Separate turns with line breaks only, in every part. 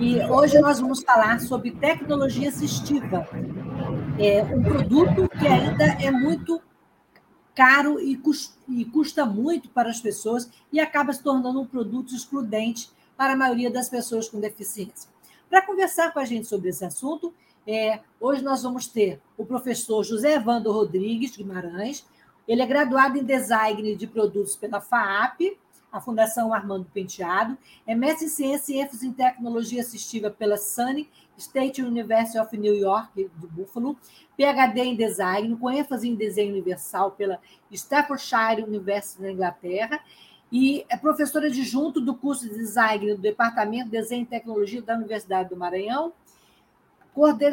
E hoje nós vamos falar sobre tecnologia assistiva. É um produto que ainda é muito caro e, custa muito para as pessoas e acaba se tornando um produto excludente para a maioria das pessoas com deficiência. Para conversar com a gente sobre esse assunto, é, hoje nós vamos ter o professor José Evandro Rodrigues Guimarães. Ele é graduado em design de produtos pela FAAP, a Fundação Armando Penteado, é mestre em ciência e ênfase em tecnologia assistiva pela SUNY State University of New York, de Buffalo, PhD em design, com ênfase em desenho universal pela Staffordshire University na Inglaterra, e é professora adjunto do curso de design do Departamento de Desenho e Tecnologia da Universidade do Maranhão,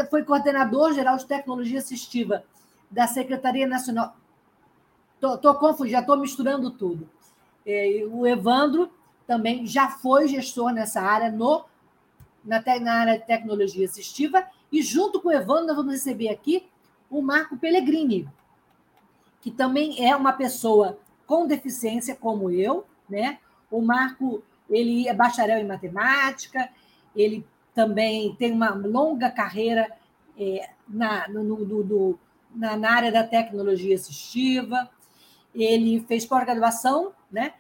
foi coordenador geral de tecnologia assistiva da Secretaria Nacional. Estou confuso, já estou misturando tudo. É, o Evandro também já foi gestor nessa área, no, na, na área de tecnologia assistiva, e junto com o Evandro, nós vamos receber aqui o Marco Pellegrini, que também é uma pessoa com deficiência, como eu, né? O Marco, ele é bacharel em matemática, ele também tem uma longa carreira é, na, no, no, no, na, na área da tecnologia assistiva, ele fez pós-graduação né,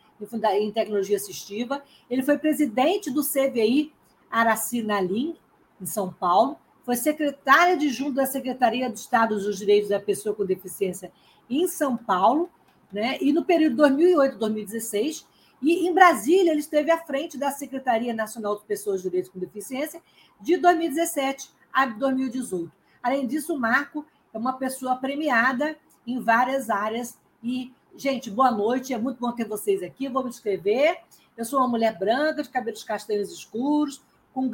em tecnologia assistiva. Ele foi presidente do CVI Araci Nalim, em São Paulo. Foi secretário adjunto da Secretaria de Estado dos Direitos da Pessoa com Deficiência em São Paulo, né? e no período 2008-2016. E em Brasília, ele esteve à frente da Secretaria Nacional de Pessoas com Direitos com Deficiência de 2017 a 2018. Além disso, o Marco é uma pessoa premiada em várias áreas e Gente, boa noite, é muito bom ter vocês aqui. Vou me descrever. Eu sou uma mulher branca, de cabelos castanhos escuros, com,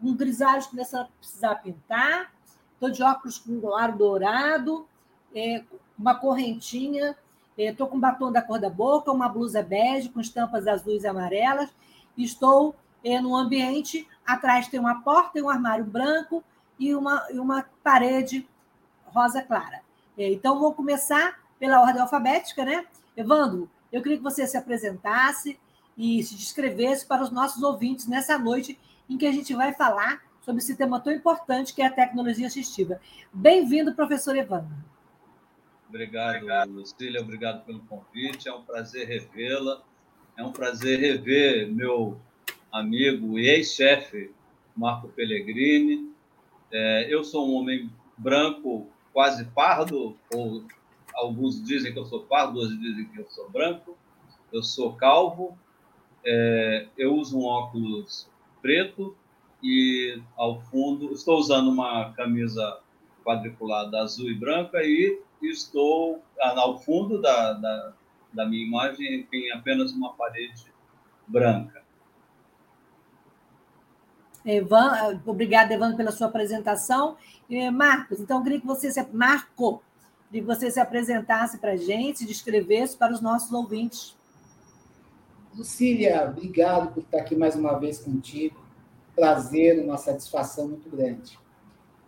com grisalhos começando a precisar pintar. Estou de óculos com aro dourado, é, uma correntinha. Estou é, com batom da cor da boca, uma blusa bege com estampas azuis e amarelas. Estou é, num ambiente, atrás tem uma porta e um armário branco e uma, e uma parede rosa clara. É, então, vou começar pela ordem alfabética, né? Evandro, eu queria que você se apresentasse e se descrevesse para os nossos ouvintes nessa noite em que a gente vai falar sobre esse tema tão importante que é a tecnologia assistiva. Bem-vindo, professor Evandro.
Obrigado, Lucília, obrigado pelo convite. É um prazer revê-la. É um prazer rever meu amigo e ex-chefe, Marco Pellegrini. É, eu sou um homem branco, quase pardo, ou alguns dizem que eu sou pardo, outros dizem que eu sou branco. Eu sou calvo, é, eu uso um óculos preto e ao fundo estou usando uma camisa quadriculada azul e branca e estou ah, ao fundo da, da, da minha imagem tem apenas uma parede branca.
Evan, obrigada, Evandro, pela sua apresentação. Marcos, então eu queria que você. Marco, de você se apresentasse para a gente, descrevesse para os nossos ouvintes.
Lucília, obrigado por estar aqui mais uma vez contigo. Prazer, uma satisfação muito grande.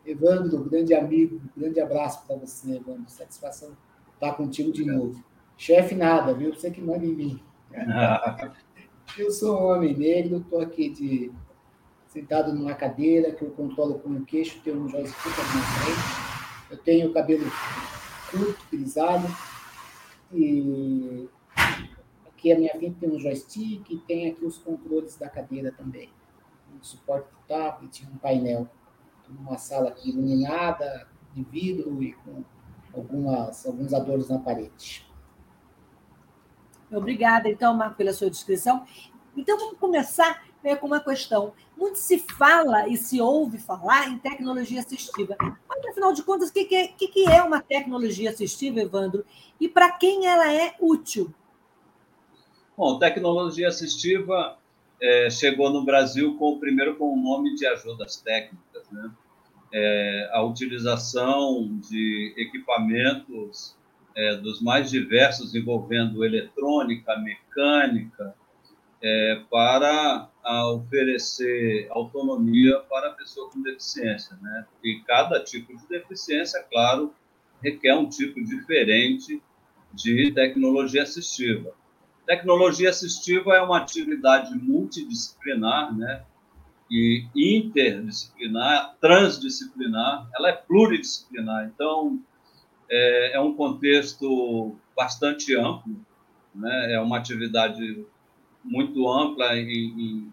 Evandro, grande amigo, grande abraço para você, Evandro. Satisfação estar contigo de novo. Chefe, nada, viu? Você que manda em mim. eu sou um homem negro, estou aqui de, sentado numa cadeira que eu controlo com o queixo, tenho um joystick na frente. Eu tenho cabelo curto, grisalho. E aqui a minha frente tem um joystick e tem aqui os controles da cadeira também. Um suporte do tablet, um painel. numa sala aqui iluminada, de vidro e com algumas, alguns adornos na parede.
Obrigada, então, Marco, pela sua descrição. Então, vamos começar né, com uma questão. Muito se fala e se ouve falar em tecnologia assistiva. Mas, afinal de contas, o que, é, que é uma tecnologia assistiva, Evandro? E para quem ela é útil?
Bom, tecnologia assistiva é, chegou no Brasil com primeiro com o nome de ajudas técnicas, né? É, a utilização de equipamentos é, dos mais diversos envolvendo eletrônica, mecânica, é, para oferecer autonomia para a pessoa com deficiência. Né? E cada tipo de deficiência, claro, requer um tipo diferente de tecnologia assistiva. Tecnologia assistiva é uma atividade multidisciplinar, né? E interdisciplinar, transdisciplinar, ela é pluridisciplinar. Então, é, é um contexto bastante amplo, né? É uma atividade muito ampla em, em,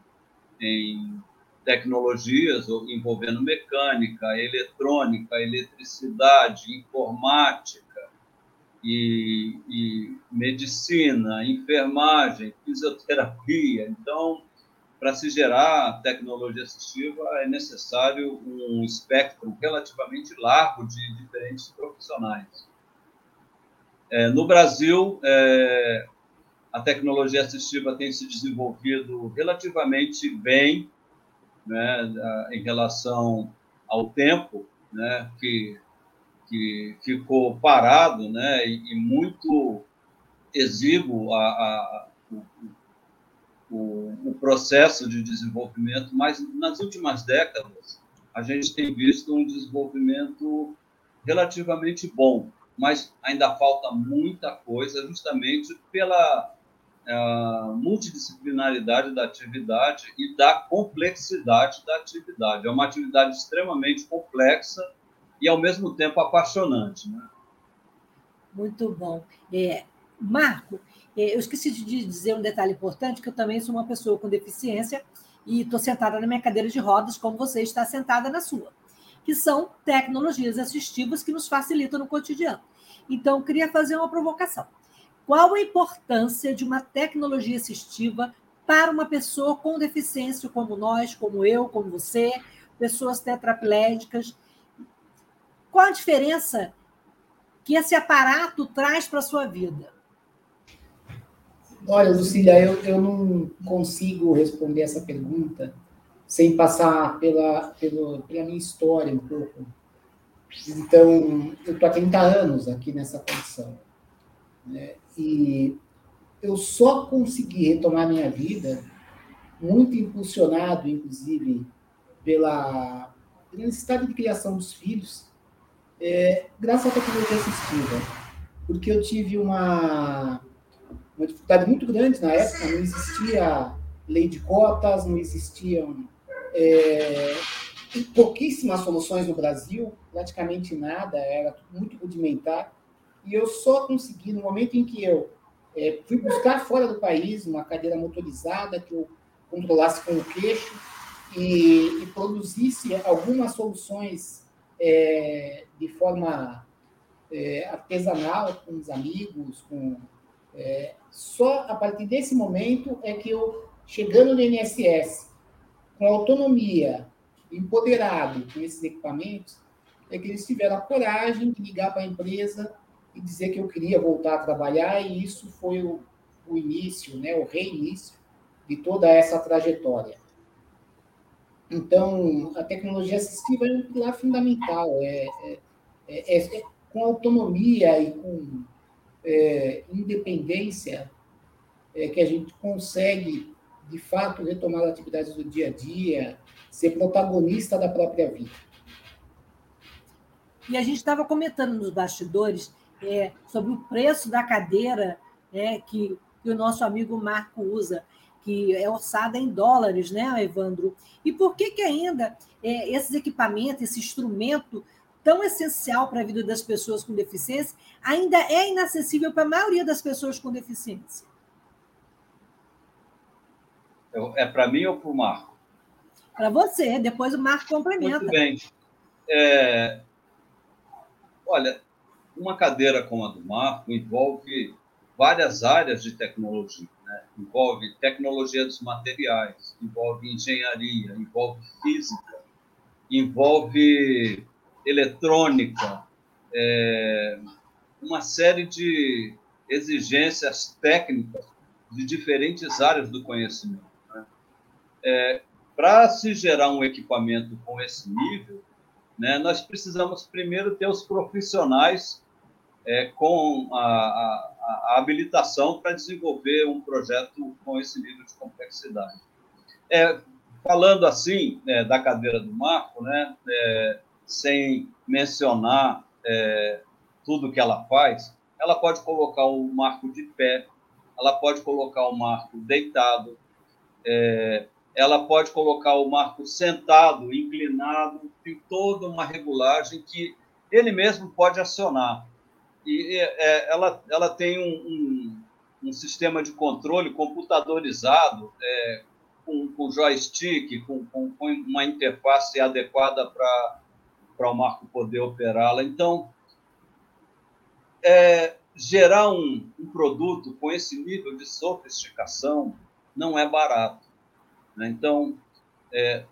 em tecnologias envolvendo mecânica, eletrônica, eletricidade, informática e, e, medicina, enfermagem, fisioterapia. Então, para se gerar tecnologia assistiva, é necessário um espectro relativamente largo de diferentes profissionais. É, no Brasil, é, a tecnologia assistiva tem se desenvolvido relativamente bem né, em relação ao tempo, né, que, que ficou parado né, e, muito exíguo a, a, o, o, o processo de desenvolvimento, mas nas últimas décadas a gente tem visto um desenvolvimento relativamente bom, mas ainda falta muita coisa, justamente pela a multidisciplinaridade da atividade e da complexidade da atividade. É uma atividade extremamente complexa e, ao mesmo tempo, apaixonante. Né?
Muito bom. É, Marco, é, eu esqueci de dizer um detalhe importante, que eu também sou uma pessoa com deficiência e estou sentada na minha cadeira de rodas, como você está sentada na sua, que são tecnologias assistivas que nos facilitam no cotidiano. Então, queria fazer uma provocação. Qual a importância de uma tecnologia assistiva para uma pessoa com deficiência como nós, como eu, como você, pessoas tetraplégicas? Qual a diferença que esse aparato traz para a sua vida?
Olha, Lucília, eu, eu não consigo responder essa pergunta sem passar pela, pela, pela minha história um pouco. Então, eu estou há 30 anos aqui nessa condição. Né? E eu só consegui retomar minha vida, muito impulsionado, inclusive, pela, necessidade de criação dos filhos, é, graças à tecnologia assistiva. Porque eu tive uma, uma dificuldade muito grande na época, não existia lei de cotas, não existiam é, pouquíssimas soluções no Brasil, praticamente nada, era muito rudimentar. E eu só consegui, no momento em que eu é, fui buscar fora do país uma cadeira motorizada que eu controlasse com o queixo e, e produzisse algumas soluções é, de forma é, artesanal com os amigos, com é, só a partir desse momento é que eu chegando no INSS com autonomia, empoderado com esses equipamentos, é que eles tiveram a coragem de ligar para a empresa e dizer que eu queria voltar a trabalhar, e isso foi o, o início, né, o reinício de toda essa trajetória. Então, a tecnologia assistiva é um pilar fundamental, é, é, é, é com autonomia e com é, independência é que a gente consegue, de fato, retomar as atividades do dia a dia, ser protagonista da própria vida.
E a gente estava comentando nos bastidores é, sobre o preço da cadeira é, que, que o nosso amigo Marco usa, que é orçada em dólares, né, Evandro? E por que, que ainda é, esses equipamentos, esse instrumento tão essencial para a vida das pessoas com deficiência, ainda é inacessível para a maioria das pessoas com deficiência?
É para mim ou para o Marco?
Para você, depois o Marco complementa.
Muito bem. é, olha, uma cadeira como a do Marco envolve várias áreas de tecnologia. Né? Envolve tecnologia dos materiais, envolve engenharia, envolve física, envolve eletrônica, é, uma série de exigências técnicas de diferentes áreas do conhecimento. Né? É, Para se gerar um equipamento com esse nível, né, nós precisamos primeiro ter os profissionais é, com a, a, a habilitação para desenvolver um projeto com esse nível de complexidade. É, falando assim é, da cadeira do Marco, né, é, sem mencionar é, tudo que ela faz, ela pode colocar o Marco de pé, ela pode colocar o Marco deitado, é, ela pode colocar o Marco sentado, inclinado, tem toda uma regulagem que ele mesmo pode acionar e é, ela, ela tem um, um, um, sistema de controle computadorizado, é, com, com, joystick, com, com, com, uma interface adequada para o Marco poder operá-la. Então, é, gerar um, um, produto com esse nível de sofisticação não é barato. Né? Então, é,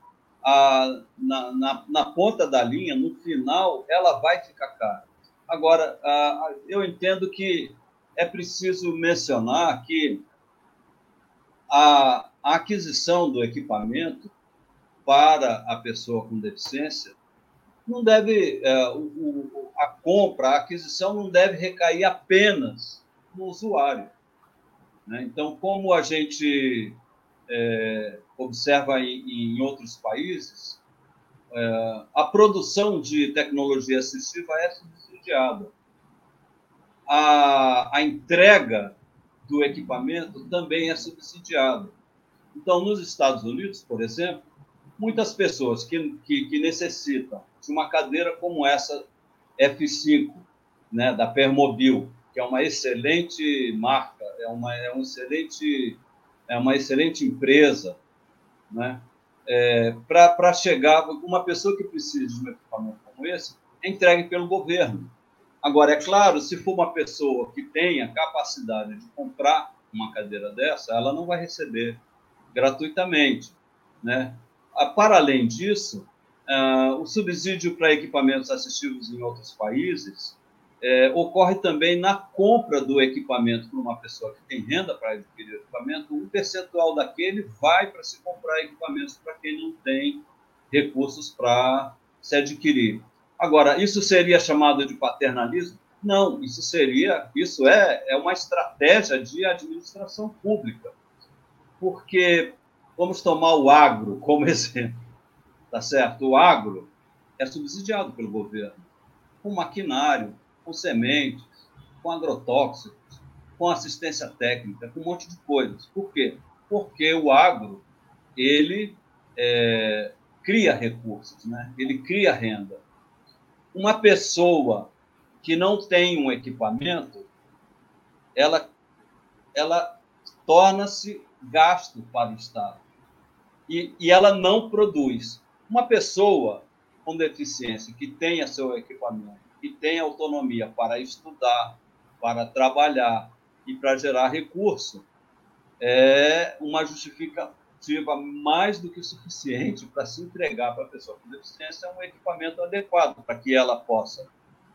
a, na, na, na ponta da linha, no final, ela vai ficar cara. Agora, eu entendo que é preciso mencionar que a aquisição do equipamento para a pessoa com deficiência não deve é, a compra, a aquisição não deve recair apenas no usuário. Né? Então, como a gente é, observa em, outros países, é, a produção de tecnologia assistiva é A, a entrega do equipamento também é subsidiada. Então, nos Estados Unidos, por exemplo, muitas pessoas que, que, que necessitam de uma cadeira como essa F5, né, da Permobil, que é uma excelente marca, é uma, é um excelente, é uma excelente empresa, né, é, para chegar, uma pessoa que precisa de um equipamento como esse, é entregue pelo governo. Agora, é claro, se for uma pessoa que tenha capacidade de comprar uma cadeira dessa, ela não vai receber gratuitamente. Né? Ah, para além disso, uh, o subsídio para equipamentos assistivos em outros países é, ocorre também na compra do equipamento por uma pessoa que tem renda para adquirir equipamento, um percentual daquele vai para se comprar equipamentos para quem não tem recursos para se adquirir. Agora, isso seria chamado de paternalismo? Não, isso seria, isso é, é uma estratégia de administração pública. Porque vamos tomar o agro como exemplo, tá certo? O agro é subsidiado pelo governo, com maquinário, com sementes, com agrotóxicos, com assistência técnica, com um monte de coisas. Por quê? Porque o agro ele é, cria recursos, né? ele cria renda uma pessoa que não tem um equipamento, ela, ela torna-se gasto para o Estado. E, e ela não produz. Uma pessoa com deficiência que tenha seu equipamento, que tenha autonomia para estudar, para trabalhar e para gerar recurso, é uma justificativa mais do que suficiente para se entregar para a pessoa com deficiência um equipamento adequado para que ela possa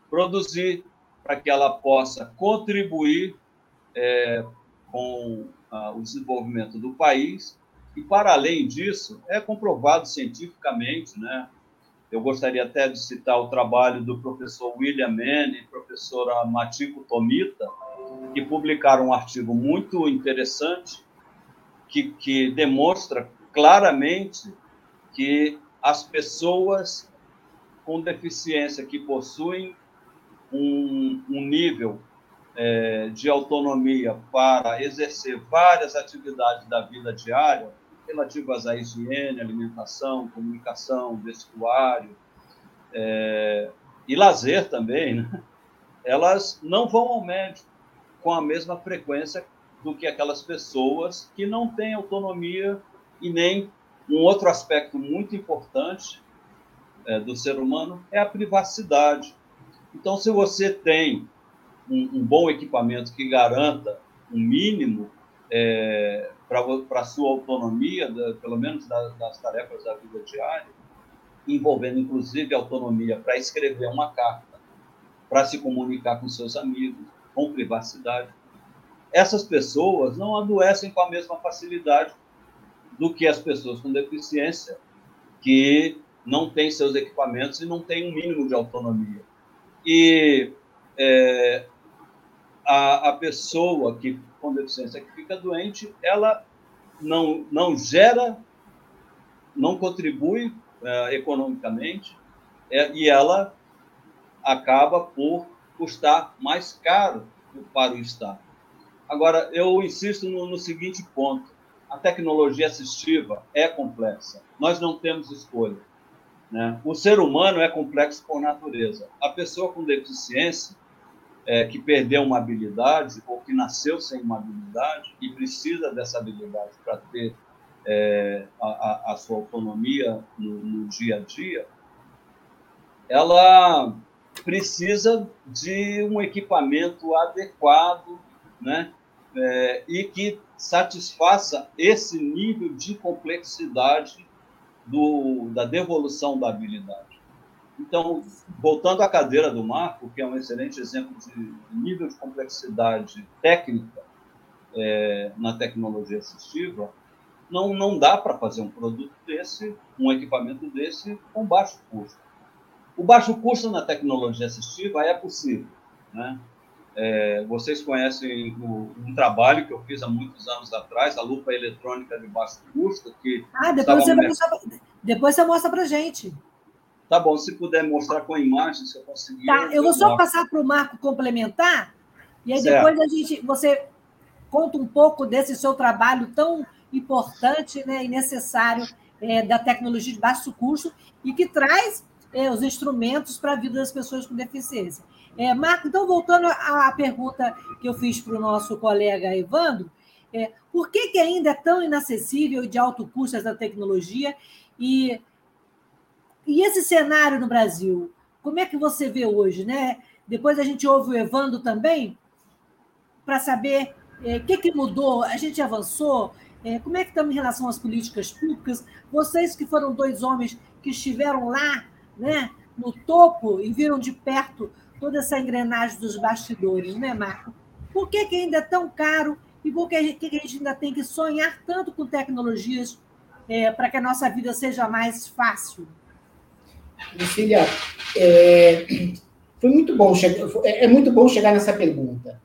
produzir, para que ela possa contribuir é, com ah, o desenvolvimento do país. E, para além disso, é comprovado cientificamente, né? Eu gostaria até de citar o trabalho do professor William Mann e professora Matiko Tomita, que publicaram um artigo muito interessante que, que demonstra claramente que as pessoas com deficiência que possuem um, um nível é, de autonomia para exercer várias atividades da vida diária, relativas à higiene, alimentação, comunicação, vestuário é, e lazer também, né? elas não vão ao médico com a mesma frequência do que aquelas pessoas que não têm autonomia e nem um outro aspecto muito importante é, do ser humano é a privacidade. Então, se você tem um, um bom equipamento que garanta um mínimo é, para a sua autonomia, da, pelo menos das, das tarefas da vida diária, envolvendo inclusive autonomia para escrever uma carta, para se comunicar com seus amigos, com privacidade. Essas pessoas não adoecem com a mesma facilidade do que as pessoas com deficiência, que não têm seus equipamentos e não têm um mínimo de autonomia. E é, a, a pessoa que com deficiência que fica doente, ela não, não gera, não contribui é, economicamente é, e ela acaba por custar mais caro para o Estado. Agora, eu insisto no, no seguinte ponto: a tecnologia assistiva é complexa. Nós não temos escolha. Né? O ser humano é complexo por natureza. A pessoa com deficiência, é, que perdeu uma habilidade ou que nasceu sem uma habilidade e precisa dessa habilidade para ter é, a, a, sua autonomia no, no, dia a dia, ela precisa de um equipamento adequado, né? É, e que satisfaça esse nível de complexidade do, da devolução da habilidade. Então, voltando à cadeira do Marco, que é um excelente exemplo de nível de complexidade técnica é, na tecnologia assistiva, não, não dá para fazer um produto desse, um equipamento desse, com baixo custo. O baixo custo na tecnologia assistiva é possível. Né? É, vocês conhecem o, um trabalho que eu fiz há muitos anos atrás, a lupa eletrônica de baixo custo, que
ah, depois você, mostrar, depois você mostra para gente.
Tá bom, se puder mostrar com imagens, se eu conseguir.
Tá, eu vou só passar para o Marco complementar, e aí certo. depois a gente, você conta um pouco desse seu trabalho tão importante né, e necessário é, da tecnologia de baixo custo e que traz é, os instrumentos para a vida das pessoas com deficiência. É, Marco, então, voltando à pergunta que eu fiz para o nosso colega Evandro, é, por que, que ainda é tão inacessível e de alto custo essa tecnologia? E, e esse cenário no Brasil, como é que você vê hoje? Né? Depois a gente ouve o Evandro também, para saber o é, que, que mudou, a gente avançou, é, como é que estamos em relação às políticas públicas? Vocês que foram dois homens que estiveram lá, né, no topo e viram de perto toda essa engrenagem dos bastidores, né, Marco? Por que, que ainda é tão caro e por que, que a gente ainda tem que sonhar tanto com tecnologias é, para que a nossa vida seja mais fácil?
Lucília, é, foi muito bom chegar, é, é muito bom chegar nessa pergunta,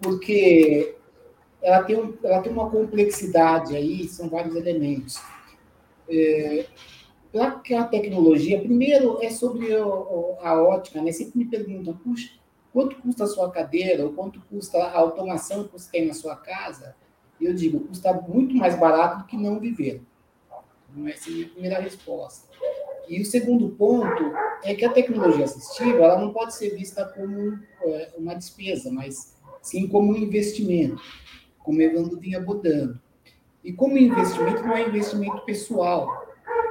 porque ela tem, ela tem uma complexidade aí, são vários elementos. É, para a tecnologia, primeiro é sobre a ótica, né? Sempre me perguntam, puxa, quanto custa a sua cadeira, ou quanto custa a automação que você tem na sua casa? Eu digo, custa muito mais barato do que não viver. Essa é a minha primeira resposta. E o segundo ponto é que a tecnologia assistiva ela não pode ser vista como é, uma despesa, mas sim como um investimento como Evandro vinha botando. E como investimento não é investimento pessoal,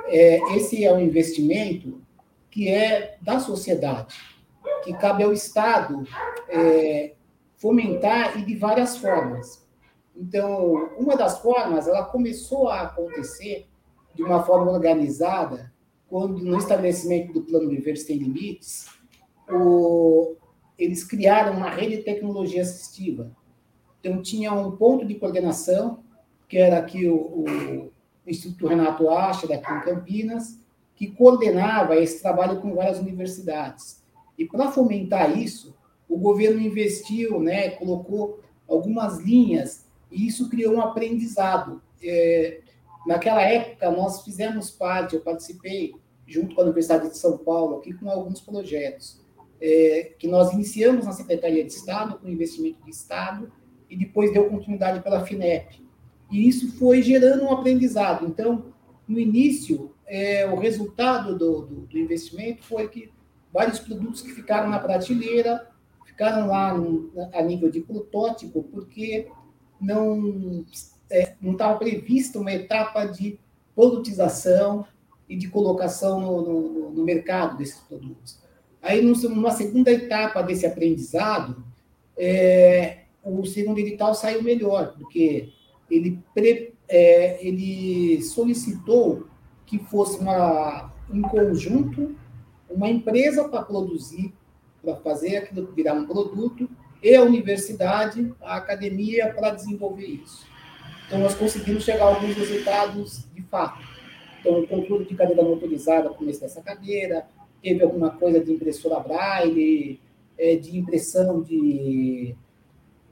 é, esse é um investimento que é da sociedade, que cabe ao Estado é, fomentar e de várias formas. Então, uma das formas, ela começou a acontecer de uma forma organizada quando no estabelecimento do Plano Viver Sem Limites, o, eles criaram uma rede de tecnologia assistiva, então, tinha um ponto de coordenação, que era aqui o, o Instituto Renato Acha, daqui em Campinas, que coordenava esse trabalho com várias universidades. E para fomentar isso, o governo investiu, né, colocou algumas linhas, e isso criou um aprendizado. É, naquela época, nós fizemos parte, eu participei, junto com a Universidade de São Paulo, aqui com alguns projetos, é, que nós iniciamos na Secretaria de Estado, com investimento de Estado, e depois deu continuidade pela FINEP. E isso foi gerando um aprendizado. Então, no início, é, o resultado do, do, do, investimento foi que vários produtos que ficaram na prateleira ficaram lá no, a nível de protótipo, porque não é, não estava prevista uma etapa de produtização e de colocação no, no, no mercado desses produtos. Aí, numa segunda etapa desse aprendizado, é, o segundo edital saiu melhor, porque ele, pre, é, ele solicitou que fosse uma, em conjunto uma empresa para produzir, para fazer aquilo virar um produto, e a universidade, a academia, para desenvolver isso. Então, nós conseguimos chegar a alguns resultados de fato. Então, o controle de cadeira motorizada começo dessa cadeira, teve alguma coisa de impressora braille, é, de impressão de,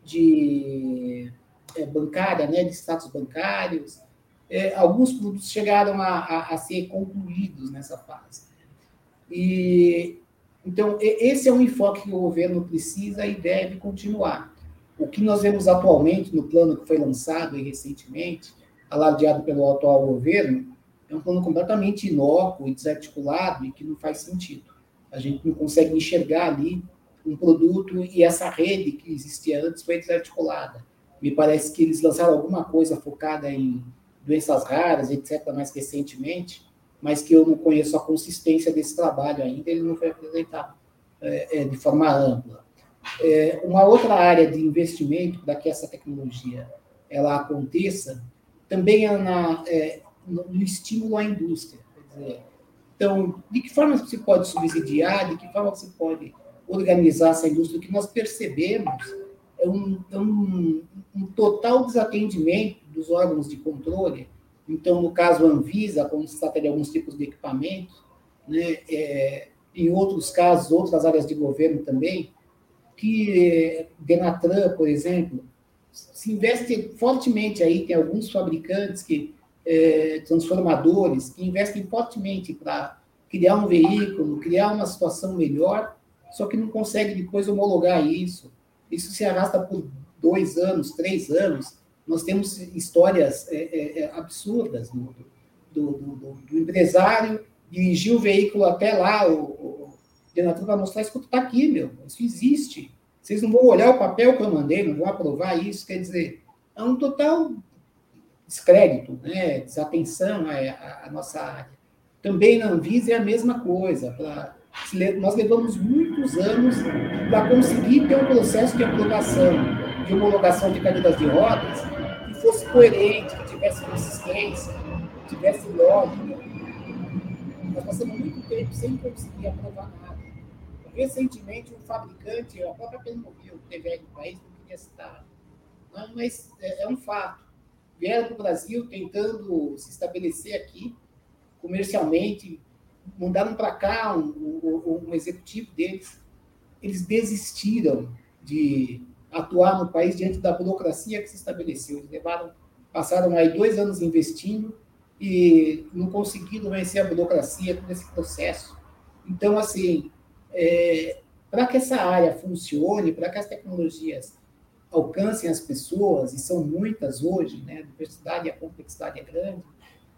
de é, bancária, né, de status bancários. É, alguns produtos chegaram a, a, a, ser concluídos nessa fase. E então esse é um enfoque que o governo precisa e deve continuar. O que nós vemos atualmente no plano que foi lançado recentemente, alardeado pelo atual governo, é um plano completamente inócuo e desarticulado e que não faz sentido. A gente não consegue enxergar ali um produto e essa rede que existia antes foi desarticulada. Me parece que eles lançaram alguma coisa focada em doenças raras, etc., mais recentemente, mas que eu não conheço a consistência desse trabalho ainda, ele não foi apresentado é, é, de forma ampla. É, uma outra área de investimento para que essa tecnologia ela aconteça também é na, é, no, estímulo à indústria. Dizer, então, de que forma se pode subsidiar, de que forma se pode organizar essa indústria? Que nós percebemos é um, é um, um total desatendimento dos órgãos de controle. Então, no caso Anvisa, quando se trata de alguns tipos de equipamentos, né, é, em outros casos, outras áreas de governo também, que Denatran, por exemplo, se investe fortemente aí, tem alguns fabricantes que é, transformadores que investem fortemente para criar um veículo, criar uma situação melhor, só que não consegue depois homologar isso. Isso se arrasta por dois anos, três anos. Nós temos histórias é, é, é absurdas do, do, do, do, empresário dirigir o veículo até lá, o, o Denatur vai mostrar, escuta, está aqui, meu, isso existe. Vocês não vão olhar o papel que eu mandei, não vão aprovar isso, quer dizer, é um total descrédito, né, desatenção à, à nossa área. Também na Anvisa é a mesma coisa. Pra, nós levamos muitos anos para conseguir ter um processo de aprovação, de homologação de cadeiras de rodas que fosse coerente, que tivesse consistência, que tivesse lógica. Nós passamos muito tempo sem conseguir aprovar nada. Recentemente, um fabricante, a própria Pernambuco, teve aí no país, não queria citar, mas é, é um fato. Vieram para o Brasil tentando se estabelecer aqui comercialmente, mandaram para cá um, um, um, executivo deles. Eles desistiram de atuar no país diante da burocracia que se estabeleceu. Eles levaram, passaram aí dois anos investindo e não conseguiram vencer a burocracia nesse processo. Então, assim, é, para que essa área funcione, para que as tecnologias alcancem as pessoas, e são muitas hoje, né? a diversidade e a complexidade é grande,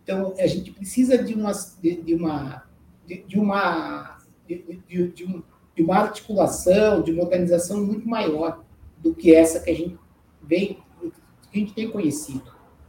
então a gente precisa de uma, de, de uma, de, de uma, de, de, um, de uma articulação, de uma organização muito maior do que essa que a gente vem, que a gente tem conhecido.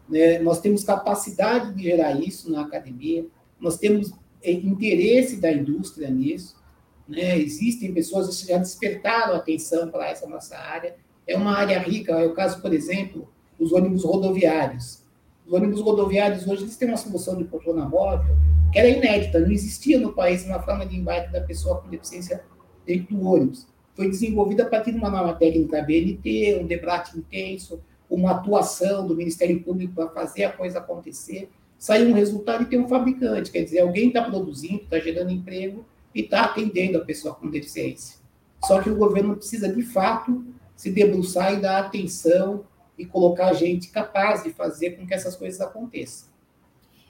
Né? Nós temos capacidade de gerar isso na academia, nós temos é, interesse da indústria nisso, né? Existem pessoas que já despertaram atenção para essa nossa área. É uma área rica. É o caso, por exemplo, dos ônibus rodoviários. Os ônibus rodoviários hoje eles têm uma solução de poltrona móvel que era inédita. Não existia no país uma forma de embarque da pessoa com deficiência dentro do ônibus. Foi desenvolvida a partir de uma nova técnica BNT, um debate intenso, uma atuação do Ministério Público para fazer a coisa acontecer. Saiu um resultado e tem um fabricante, quer dizer, alguém está produzindo, está gerando emprego e está atendendo a pessoa com deficiência. Só que o governo precisa, de fato, se debruçar e dar atenção e colocar gente capaz de fazer com que essas coisas aconteçam.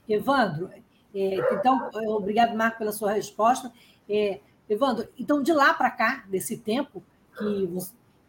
Evandro, é, então, obrigado, Marco, pela sua resposta. É, Evandro, então, de lá para cá, desse tempo que,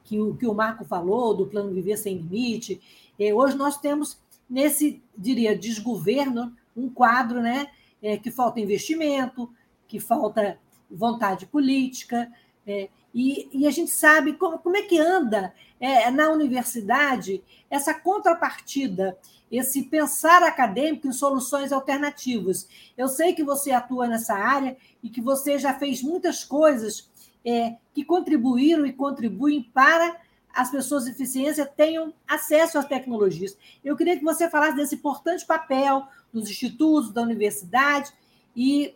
que, o, que o Marco falou, do plano Viver Sem Limite, é, hoje nós temos, nesse, diria, desgoverno, um quadro né, é, que falta investimento, que falta vontade política, É, e, e, a gente sabe como, como é que anda é, na universidade essa contrapartida, esse pensar acadêmico em soluções alternativas. Eu sei que você atua nessa área e que você já fez muitas coisas é, que contribuíram e contribuem para as pessoas de deficiência tenham acesso às tecnologias. Eu queria que você falasse desse importante papel dos institutos, da universidade e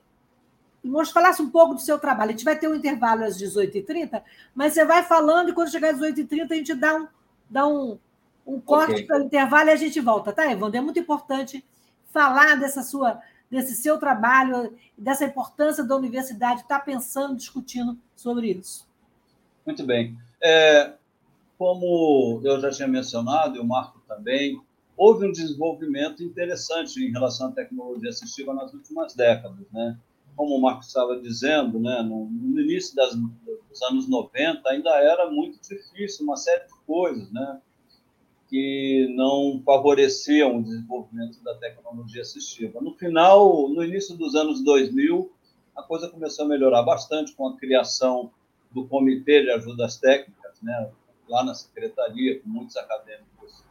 nos falasse um pouco do seu trabalho. A gente vai ter um intervalo às 18h30, mas você vai falando e quando chegar às 18h30 a gente dá um, dá um, um corte okay. para o intervalo e a gente volta, tá, Evandro? É muito importante falar dessa sua, desse seu trabalho, dessa importância da universidade estar pensando, discutindo sobre isso.
Muito bem. É, como eu já tinha mencionado, e o Marco também, houve um desenvolvimento interessante em relação à tecnologia assistiva nas últimas décadas, né? Como o Marcos estava dizendo, né, no, no início das, dos anos 90, ainda era muito difícil uma série de coisas né, que não favoreciam o desenvolvimento da tecnologia assistiva. No final, no início dos anos 2000, a coisa começou a melhorar bastante com a criação do Comitê de Ajudas Técnicas, né, lá na Secretaria, com muitos acadêmicos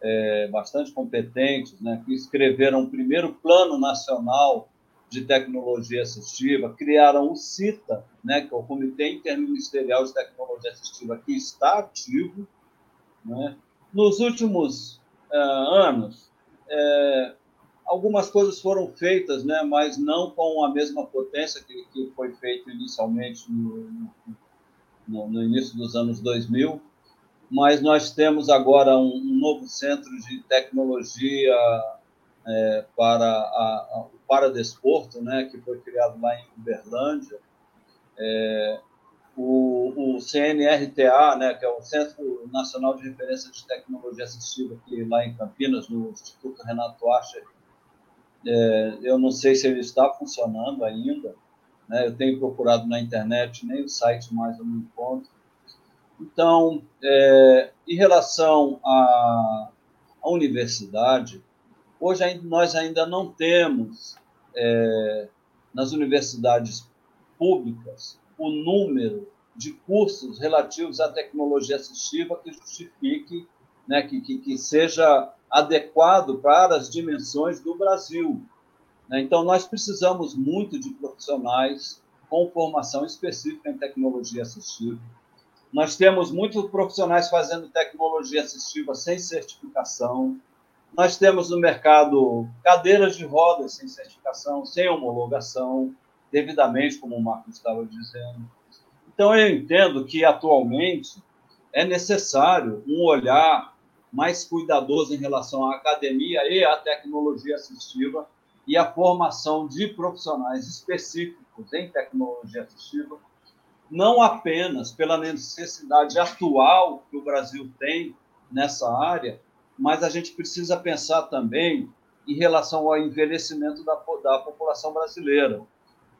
é, bastante competentes, né, que escreveram o primeiro Plano Nacional de Tecnologia Assistiva, criaram o CITA, né, que é o Comitê Interministerial de Tecnologia Assistiva, que está ativo. Né? Nos últimos uh, anos, é, algumas coisas foram feitas, né, mas não com a mesma potência que, que foi feito inicialmente no, no, no, início dos anos 2000. Mas nós temos agora um novo centro de tecnologia é, para a, a, o Paradesporto, né, que foi criado lá em Uberlândia, é, o, o, CNRTA, né, que é o Centro Nacional de Referência de Tecnologia Assistiva, aqui lá em Campinas, no Instituto Renato Ascher, é, eu não sei se ele está funcionando ainda, né, eu tenho procurado na internet, nem o site mais eu não encontro. Então, é, em relação à, à universidade, Hoje nós ainda não temos é, nas universidades públicas o número de cursos relativos à tecnologia assistiva que justifique, né, que, que, que seja adequado para as dimensões do Brasil. Né? Então, nós precisamos muito de profissionais com formação específica em tecnologia assistiva. Nós temos muitos profissionais fazendo tecnologia assistiva sem certificação. Nós temos no mercado cadeiras de rodas sem certificação, sem homologação, devidamente, como o Marcos estava dizendo. Então, eu entendo que, atualmente, é necessário um olhar mais cuidadoso em relação à academia e à tecnologia assistiva e a formação de profissionais específicos em tecnologia assistiva, não apenas pela necessidade atual que o Brasil tem nessa área, mas a gente precisa pensar também em relação ao envelhecimento da, da população brasileira.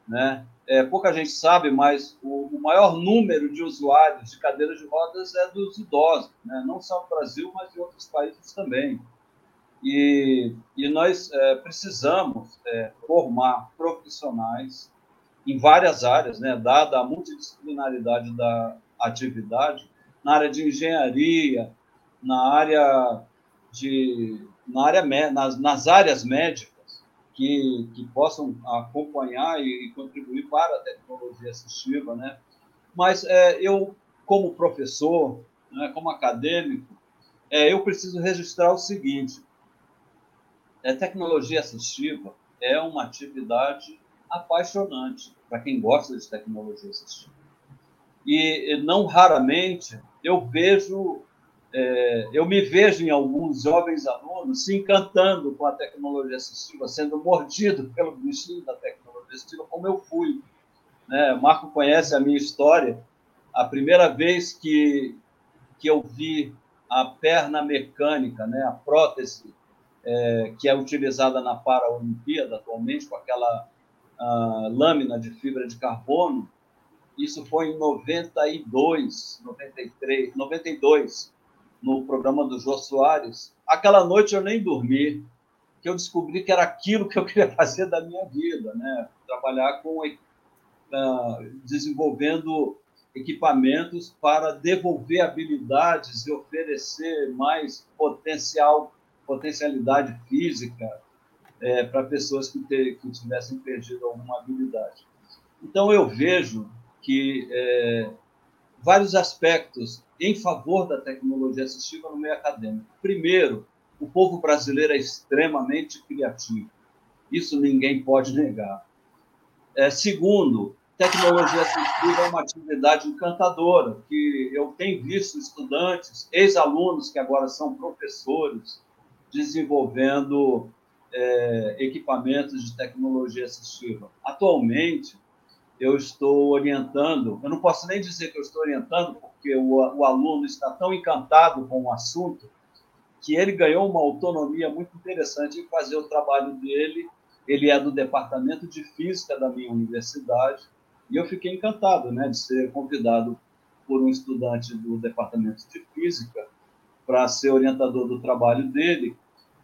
Né? É, pouca gente sabe, mas o, o, maior número de usuários de cadeiras de rodas é dos idosos, né? não só no Brasil, mas em outros países também. E, e nós é, precisamos é, formar profissionais em várias áreas, né? dada a multidisciplinaridade da atividade, na área de engenharia, na área de, na área, nas, nas áreas médicas que, que possam acompanhar e, e contribuir para a tecnologia assistiva, né? Mas é, eu, como professor, né, como acadêmico, é, eu preciso registrar o seguinte: é, tecnologia assistiva é uma atividade apaixonante para quem gosta de tecnologia assistiva. E não raramente eu vejo é, eu me vejo em alguns jovens alunos se encantando com a tecnologia assistiva, sendo mordido pelo bichinho da tecnologia assistiva, como eu fui. Né? Marco conhece a minha história. A primeira vez que, que eu vi a perna mecânica, né? a prótese, é, que é utilizada na Paralimpíada atualmente, com aquela uh, lâmina de fibra de carbono, isso foi em 92, 93, 92 no programa do Jô Soares, aquela noite eu nem dormi, que eu descobri que era aquilo que eu queria fazer da minha vida, né? Trabalhar com uh, desenvolvendo equipamentos para devolver habilidades e oferecer mais potencial, potencialidade física é, para pessoas que, ter, que tivessem perdido alguma habilidade. Então, eu vejo que é, vários aspectos em favor da tecnologia assistiva no meio acadêmico. Primeiro, o povo brasileiro é extremamente criativo. Isso ninguém pode negar. É, segundo, tecnologia assistiva é uma atividade encantadora, que eu tenho visto estudantes, ex-alunos que agora são professores, desenvolvendo é, equipamentos de tecnologia assistiva. Atualmente, eu estou orientando, eu não posso nem dizer que eu estou orientando, porque o, o aluno está tão encantado com o assunto, que ele ganhou uma autonomia muito interessante em fazer o trabalho dele. Ele é do departamento de física da minha universidade e eu fiquei encantado, né, de ser convidado por um estudante do departamento de física para ser orientador do trabalho dele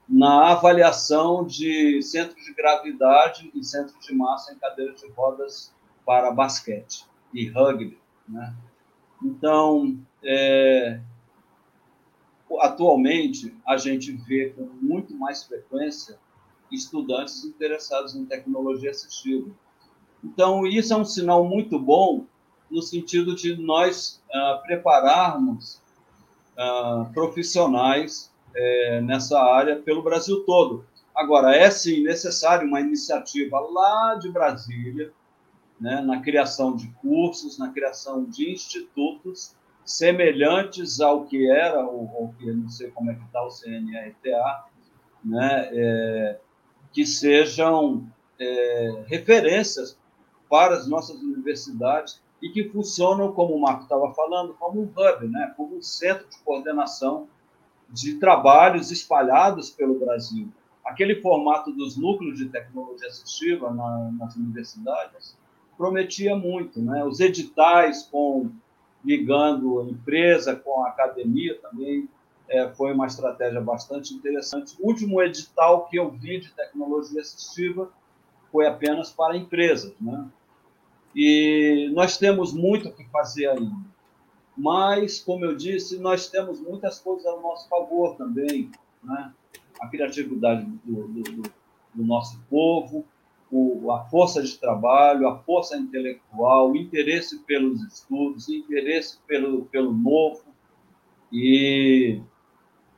na avaliação de centros de gravidade e centros de massa em cadeiras de rodas para basquete e rugby, né? Então, é, atualmente, a gente vê com muito mais frequência estudantes interessados em tecnologia assistiva. Então, isso é um sinal muito bom no sentido de nós uh, prepararmos uh, profissionais uh, nessa área pelo Brasil todo. Agora, é sim necessário uma iniciativa lá de Brasília, né, na criação de cursos, na criação de institutos semelhantes ao que era, ou, ou que não sei como é que está o CNRTA, né, é, que sejam é, referências para as nossas universidades e que funcionam, como o Marco estava falando, como um hub, né, como um centro de coordenação de trabalhos espalhados pelo Brasil. Aquele formato dos núcleos de tecnologia assistiva na, nas universidades prometia muito, né? Os editais com ligando a empresa com a academia também é, foi uma estratégia bastante interessante. O último edital que eu vi de tecnologia assistiva foi apenas para empresas, né? E nós temos muito o que fazer ainda. Mas, como eu disse, nós temos muitas coisas ao nosso favor também, né? A criatividade do, do, do, do nosso povo, o, a força de trabalho, a força intelectual, o interesse pelos estudos, o interesse pelo, pelo novo. E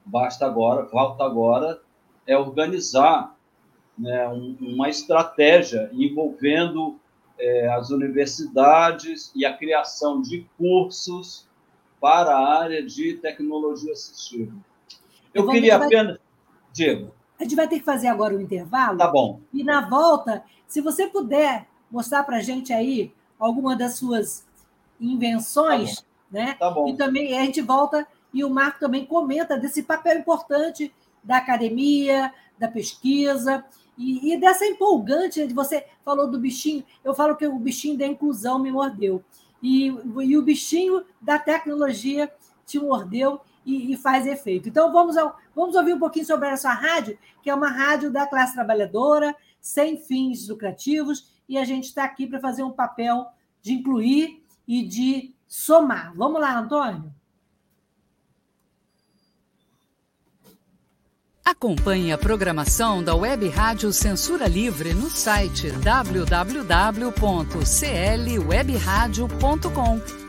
basta agora, falta agora, é organizar né, um, uma estratégia envolvendo é, as universidades e a criação de cursos para a área de tecnologia assistiva. Eu queria apenas. Diego.
A gente vai ter que fazer agora o um intervalo.
Tá bom.
E na volta, se você puder mostrar para a gente aí alguma das suas invenções, tá né?
Tá bom.
E também a gente volta e o Marco também comenta desse papel importante da academia, da pesquisa e, e dessa empolgante, né, de você falou do bichinho, eu falo que o bichinho da inclusão me mordeu. E, e o bichinho da tecnologia te mordeu e, e, faz efeito. Então, vamos, ao, vamos ouvir um pouquinho sobre essa rádio, que é uma rádio da classe trabalhadora, sem fins lucrativos, e a gente está aqui para fazer um papel de incluir e de somar. Vamos lá, Antônio?
Acompanhe a programação da Web Rádio Censura Livre no site www.clwebradio.com,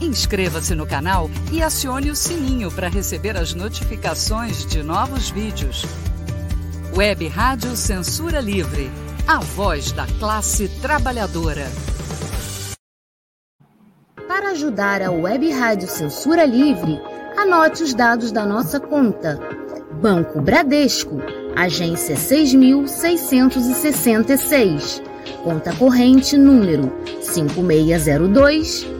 Inscreva-se no canal e acione o sininho para receber as notificações de novos vídeos. Web Rádio Censura Livre. A voz da classe trabalhadora.
Para ajudar a Web Rádio Censura Livre, anote os dados da nossa conta. Banco Bradesco agência 6666, conta corrente número 5602,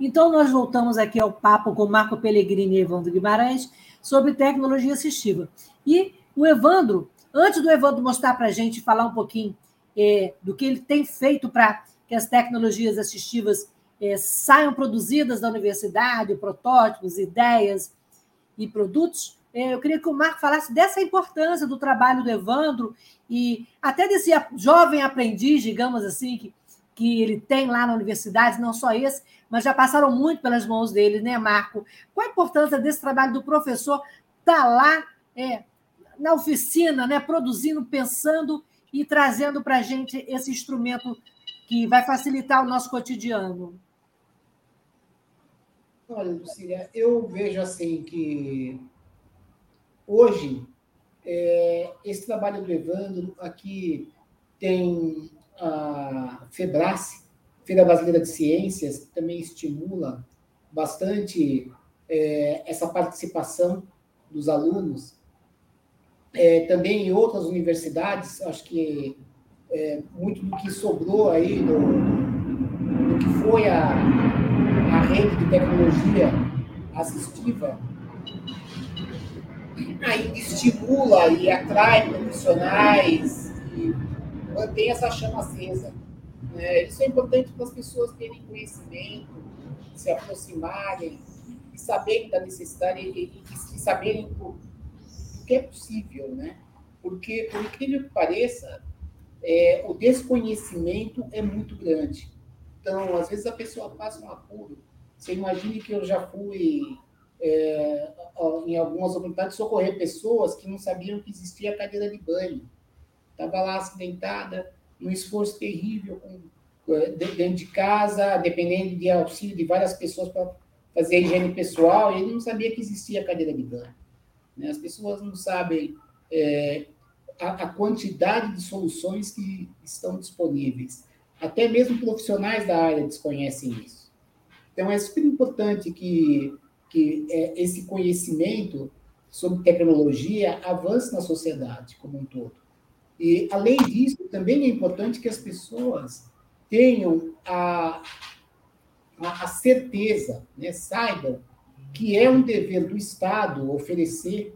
Então, nós voltamos aqui ao papo com Marco Pellegrini e Evandro Guimarães sobre tecnologia assistiva. E o Evandro, antes do Evandro mostrar para a gente, falar um pouquinho é, do que ele tem feito para que as tecnologias assistivas é, saiam produzidas da universidade, protótipos, ideias e produtos, é, eu queria que o Marco falasse dessa importância do trabalho do Evandro e até desse jovem aprendiz, digamos assim, que, que ele tem lá na universidade, não só esse, mas já passaram muito pelas mãos dele, né, Marco? Qual a importância desse trabalho do professor estar tá lá é, na oficina, né, produzindo, pensando e trazendo para a gente esse instrumento que vai facilitar o nosso cotidiano?
Olha, Lucília, eu vejo assim que hoje é, esse trabalho do Evandro aqui tem a Febrace, Feira Brasileira de Ciências também estimula bastante é, essa participação dos alunos. É, também em outras universidades, acho que é, muito do que sobrou aí do, do que foi a, a rede de tecnologia assistiva, aí estimula e atrai profissionais e mantém essa chama acesa. É, isso é importante para as pessoas terem conhecimento, se aproximarem, e saberem da necessidade e, e saberem o, o, que é possível, né? Porque, por incrível que pareça, é, o desconhecimento é muito grande. Então, às vezes a pessoa passa um apuro. Você imagine que eu já fui é, em algumas oportunidades socorrer pessoas que não sabiam que existia cadeira de banho. Estava lá acidentada, um esforço terrível com, eh, dentro de casa, dependendo de auxílio de várias pessoas para fazer a higiene pessoal, e ele não sabia que existia cadeira de banho. Né? As pessoas não sabem é, a, a, quantidade de soluções que estão disponíveis. Até mesmo profissionais da área desconhecem isso. Então, é super importante que, que é, esse conhecimento sobre tecnologia avance na sociedade como um todo. E, além disso, também é importante que as pessoas tenham a, a, a certeza, né, saibam que é um dever do Estado oferecer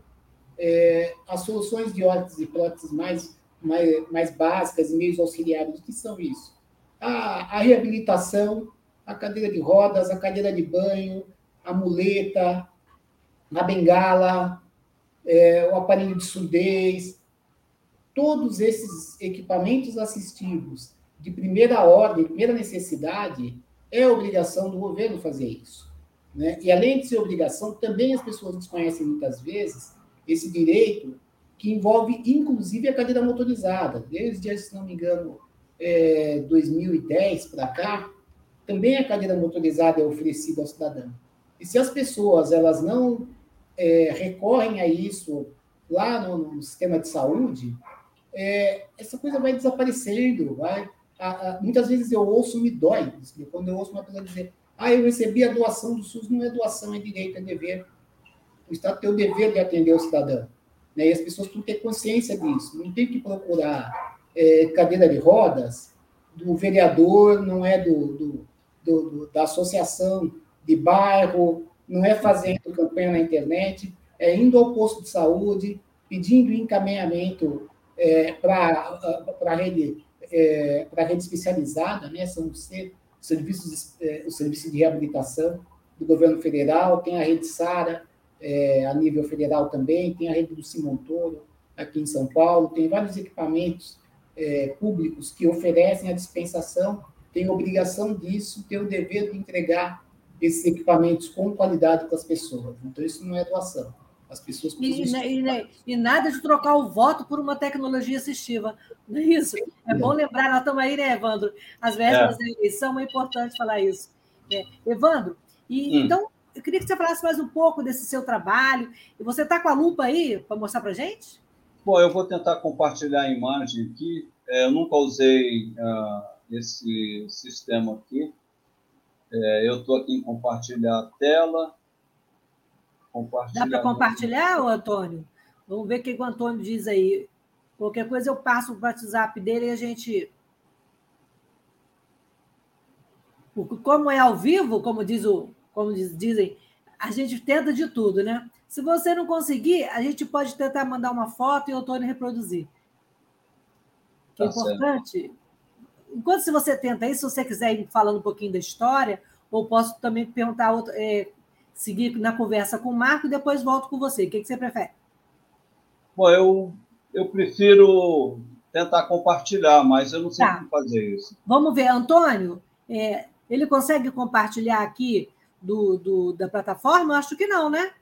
é, as soluções de órteses e próteses mais, mais, mais básicas e meios auxiliares. O que são isso? A, a reabilitação, a cadeira de rodas, a cadeira de banho, a muleta, a bengala, é, o aparelho de surdez, todos esses equipamentos assistivos de primeira ordem, primeira necessidade, é obrigação do governo fazer isso. Né? E, além de ser obrigação, também as pessoas desconhecem muitas vezes esse direito que envolve, inclusive, a cadeira motorizada. Desde, se não me engano, é, 2010 para cá, também a cadeira motorizada é oferecida ao cidadão. E se as pessoas elas não é, recorrem a isso lá no, no sistema de saúde, é, essa coisa vai desaparecendo, vai. A, a, muitas vezes eu ouço, me dói, quando eu ouço uma pessoa dizer, ah, eu recebi a doação do SUS, não é doação, é direito, é dever. O Estado tem o dever de atender o cidadão. Né? E as pessoas têm que ter consciência disso. Não tem que procurar é, cadeira de rodas do vereador, não é do, do, do, do, da associação de bairro, não é fazendo campanha na internet, é indo ao posto de saúde, pedindo encaminhamento é, para a rede, é, rede especializada, né? são os serviços, é, os serviços de reabilitação do governo federal, tem a rede SARA, é, a nível federal também, tem a rede do Simon Toro, aqui em São Paulo, tem vários equipamentos é, públicos que oferecem a dispensação, tem obrigação disso, tem o dever de entregar esses equipamentos com qualidade para as pessoas. Então, isso não é doação. As pessoas
e, e, e, nada de trocar o voto por uma tecnologia assistiva. Não é isso? É bom lembrar, nós estamos aí, né, Evandro? As vésperas é. da eleição, é importante falar isso. É. Evandro, e, hum. então, eu queria que você falasse mais um pouco desse seu trabalho. E você está com a lupa aí para mostrar para gente?
Bom, eu vou tentar compartilhar a imagem aqui. É, eu nunca usei uh, esse sistema aqui. É, eu estou aqui em compartilhar a tela.
Dá para compartilhar, ô, Antônio? Vamos ver o que o Antônio diz aí. Qualquer coisa eu passo o WhatsApp dele e a gente. Como é ao vivo, como, diz o, como diz, dizem, a gente tenta de tudo, né? Se você não conseguir, a gente pode tentar mandar uma foto e o Antônio reproduzir. Que é tá importante. Certo. Enquanto se você tenta isso, se você quiser ir falando um pouquinho da história, ou posso também perguntar, outro, é, seguir na conversa com o Marco e depois volto com você. O que, que você prefere?
Bom, eu, eu prefiro tentar compartilhar, mas eu não sei tá. como fazer isso.
Vamos ver, Antônio, é, ele consegue compartilhar aqui do, do, da plataforma? Eu acho que não, né?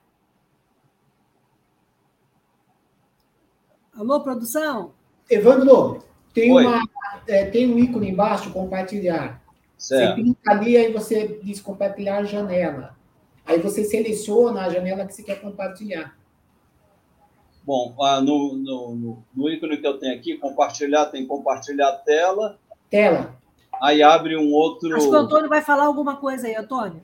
Alô, produção?
Evandro, tem, uma, é, tem um ícone embaixo, compartilhar. Certo. Você clica ali, aí você diz compartilhar janela. Aí você seleciona a janela que você quer compartilhar.
Bom, ah, no, no, no, no, ícone que eu tenho aqui, compartilhar, tem compartilhar a tela.
Tela.
Aí abre um outro.
Acho que o Antônio vai falar alguma coisa aí, Antônio.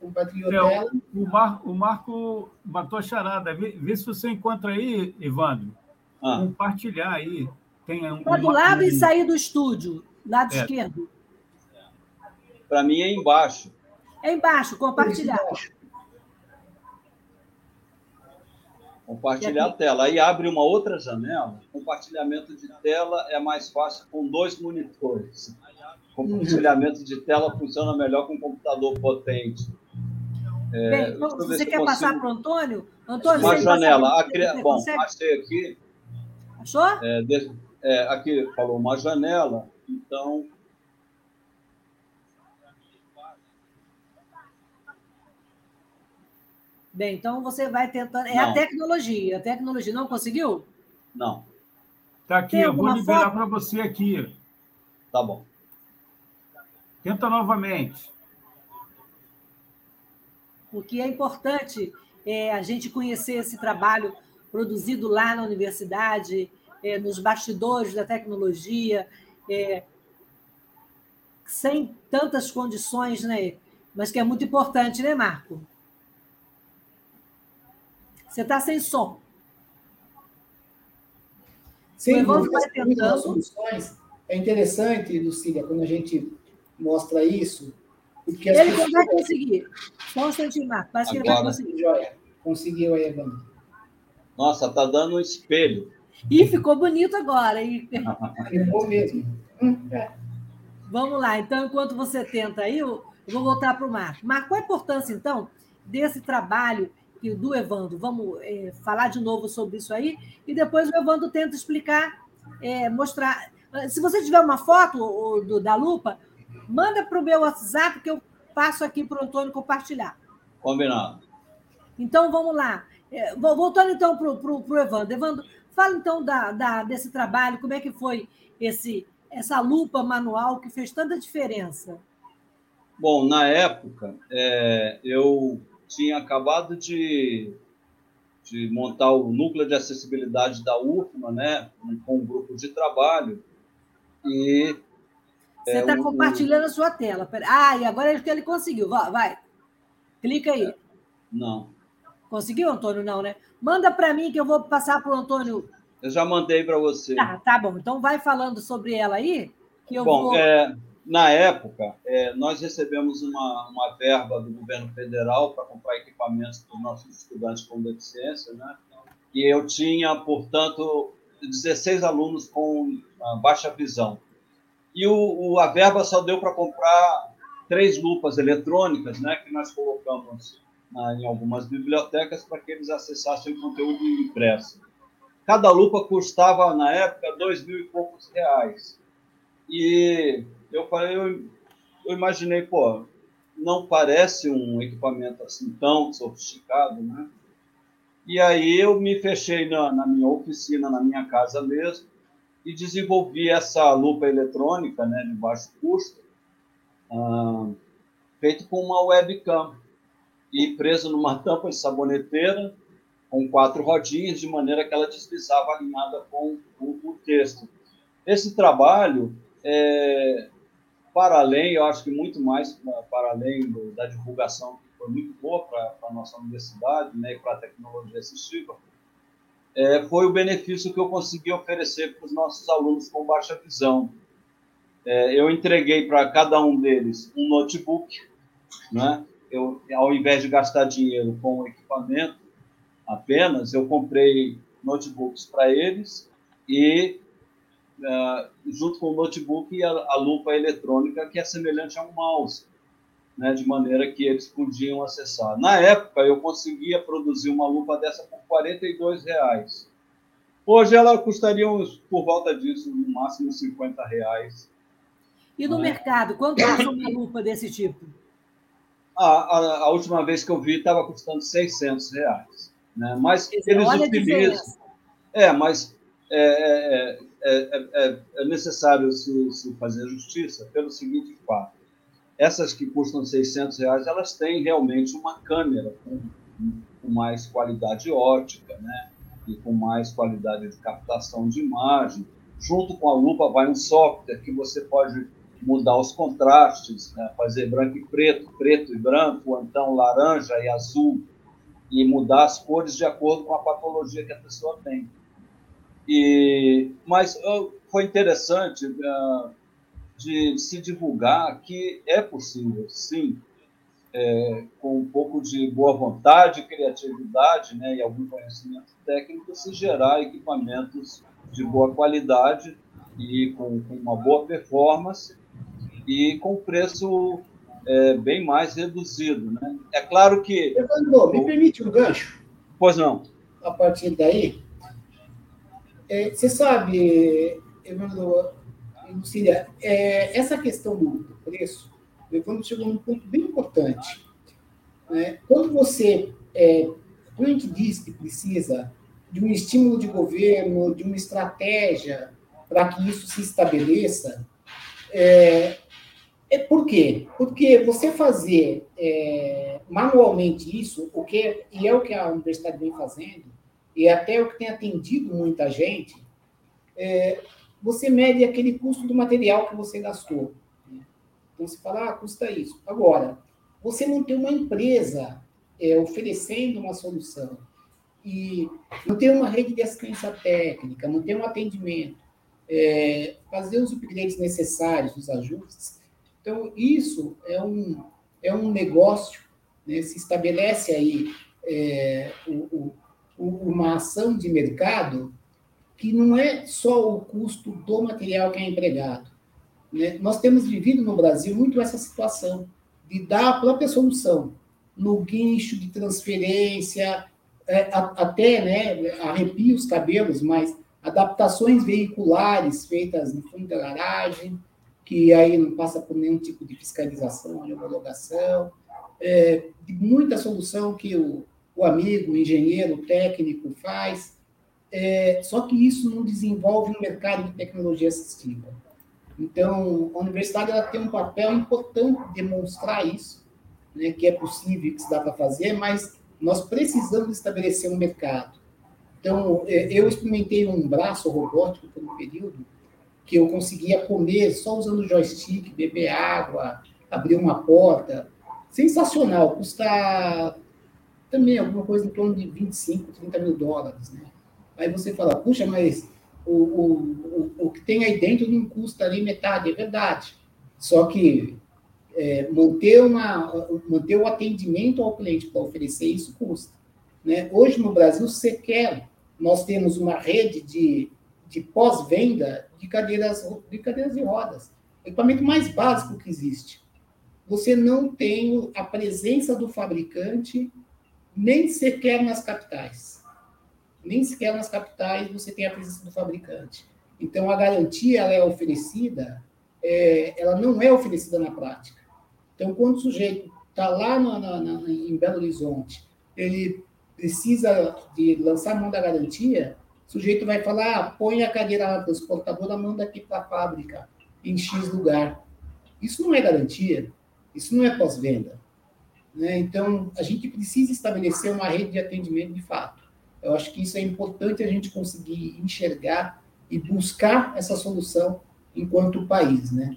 Compartilhou é, tela. O, Mar, o Marco matou a charada. Vê, vê, se você encontra aí, Evandro. Ah. Compartilhar aí.
Tem um, do lado um... e sair do estúdio, lado é. esquerdo.
Para mim é embaixo.
É embaixo, compartilhar.
Compartilhar a tela. Aí abre uma outra janela. Compartilhamento de tela é mais fácil com dois monitores. Compartilhamento de tela funciona melhor com um computador potente.
É, Bem, então, você quer passar para o Antônio? Antônio,
uma janela. Aqui, bom, consegue? achei aqui.
Achou?
É, de, é, aqui falou uma janela. Então,
Bem, então você vai tentando. É não. a tecnologia. A tecnologia não conseguiu?
Não.
Está aqui, eu vou liberar para você aqui.
Tá bom.
Tenta novamente.
O que é importante é a gente conhecer esse trabalho produzido lá na universidade, é, nos bastidores da tecnologia, é, sem tantas condições, né? Mas que é muito importante, né, Marco? Você está sem som.
Sim, vai tentando. soluções. É interessante, Lucília, quando a gente mostra isso.
Porque ele pessoas... vai conseguir. Só um Marco. Parece Agora, que ele vai conseguir.
Joia. Conseguiu aí, Evandro.
Nossa, tá dando um espelho.
E ficou bonito agora. E...
Ficou mesmo.
Vamos lá. Então, enquanto você tenta aí, eu vou voltar para o Marco. Marco, qual a importância, então, desse trabalho do Evandro. Vamos é, falar de novo sobre isso aí e depois o Evandro tenta explicar, é, mostrar. Se você tiver uma foto do, da lupa, manda para o meu WhatsApp que eu passo aqui para o Antônio compartilhar.
Combinado.
Então vamos lá. É, voltando então para o Evandro. Evandro, fala então da, da, desse trabalho, como é que foi esse essa lupa manual que fez tanta diferença?
Bom, na época, é, eu tinha acabado de, de montar o núcleo de acessibilidade da UFMA, né, com um grupo de trabalho. E
você está é, um, compartilhando a sua tela. Ah, e agora que ele conseguiu. Vai, vai. Clica aí.
Não.
Conseguiu, Antônio? Não, né? Manda para mim que eu vou passar para o Antônio.
Eu já mandei para você.
Tá, tá bom. Então vai falando sobre ela aí, que eu
bom,
vou.
É, na época, é, nós recebemos uma, uma verba do governo federal para comprar equipamentos para os nossos estudantes com deficiência, né? E eu tinha, portanto, 16 alunos com baixa visão. E o, o a verba só deu para comprar três lupas eletrônicas, né? Que nós colocamos na, em algumas bibliotecas para que eles acessassem o conteúdo impresso. Cada lupa custava, na época, dois mil e poucos reais. E eu falei, eu, eu imaginei, pô, não parece um equipamento assim tão sofisticado, né? E aí eu me fechei na, na minha oficina, na minha casa mesmo, e desenvolvi essa lupa eletrônica, né, de baixo custo, ah, feito com uma webcam. e preso numa tampa de saboneteira com quatro rodinhas, de maneira que ela deslizava alinhada com o, texto. Esse trabalho, é, para além, eu acho que muito mais para além do, da divulgação, que foi muito boa para a nossa universidade né, e para a tecnologia assistiva, é, foi o benefício que eu consegui oferecer para os nossos alunos com baixa visão. É, eu entreguei para cada um deles um notebook, né? eu, ao invés de gastar dinheiro com o equipamento apenas, eu comprei notebooks para eles e, uh, junto com o notebook, a, a, lupa eletrônica, que é semelhante a um mouse, né, de maneira que eles podiam acessar. Na época, eu conseguia produzir uma lupa dessa por 42 reais. Hoje ela custaria uns, por volta disso, no máximo 50 reais.
E no né? mercado, quanto custa uma lupa desse tipo?
A, a, a última vez que eu vi estava custando 600 reais. Né? Mas eles
Olha utilizam.
É, mas é, é, é, é necessário se, se, fazer justiça pelo seguinte fato: essas que custam 600 reais, elas têm realmente uma câmera com, com mais qualidade ótica, né? E com mais qualidade de captação de imagem. Junto com a lupa vai um software que você pode mudar os contrastes, né? fazer branco e preto, preto e branco, ou então laranja e azul, e mudar as cores de acordo com a patologia que a pessoa tem. E, mas foi interessante uh, de se divulgar que é possível, sim, é, com um pouco de boa vontade, criatividade né, e algum conhecimento técnico, se gerar equipamentos de boa qualidade e com, com uma boa performance e com preço é, bem mais reduzido. Né? É claro que.
Evandro, me permite um gancho?
Pois não.
A partir daí, é, você sabe, Evandro, Lucília, é, essa questão do preço, o Evandro chegou num ponto bem importante. Né? Quando você. É, quando a gente diz que precisa de um estímulo de governo, de uma estratégia para que isso se estabeleça, é, é, por quê? Porque você fazer é, manualmente isso, o que, e é o que a universidade vem fazendo, e até o que tem atendido muita gente, é, você mede aquele custo do material que você gastou. Né? Então, você fala, ah, custa isso. Agora, você não tem uma empresa é, oferecendo uma solução e não tem uma rede de assistência técnica, não tem um atendimento, é, fazer os upgrades necessários, os ajustes, então, isso é um, é um negócio, né? se estabelece aí é, o, o, uma ação de mercado que não é só o custo do material que é empregado. Né? Nós temos vivido no Brasil muito essa situação de dar a própria solução no guincho de transferência, é, até né, arrepia os cabelos, mas adaptações veiculares feitas no fundo da garagem, que aí não passa por nenhum tipo de fiscalização, de homologação, é, muita solução que o, o amigo, o engenheiro, o técnico faz, é, só que isso não desenvolve um mercado de tecnologia assistiva. Então, a universidade ela tem um papel importante de demonstrar isso, né, que é possível, que se dá para fazer, mas nós precisamos estabelecer um mercado. Então, é, eu experimentei um braço robótico por um período, que eu conseguia comer só usando joystick, beber água, abrir uma porta. Sensacional, custa também alguma coisa em torno de 25, 30 mil dólares. Né? Aí você fala, puxa, mas o, o, o, o que tem aí dentro não custa ali metade, é verdade. Só que é, manter, uma, manter o atendimento ao cliente para oferecer isso custa. Né? Hoje no Brasil, sequer nós temos uma rede de de pós-venda de cadeiras, de cadeiras de rodas. O equipamento mais básico que existe. Você não tem a presença do fabricante nem sequer nas capitais. Nem sequer nas capitais você tem a presença do fabricante. Então, a garantia ela é oferecida, é, ela não é oferecida na prática. Então, quando o sujeito está lá em Belo Horizonte, ele precisa de lançar mão da garantia, o sujeito vai falar, ah, põe a cadeira transportadora, manda aqui para a fábrica, em X lugar. Isso não é garantia, isso não é pós-venda. Né? Então, a gente precisa estabelecer uma rede de atendimento de fato. Eu acho que isso é importante a gente conseguir enxergar e buscar essa solução enquanto país, né?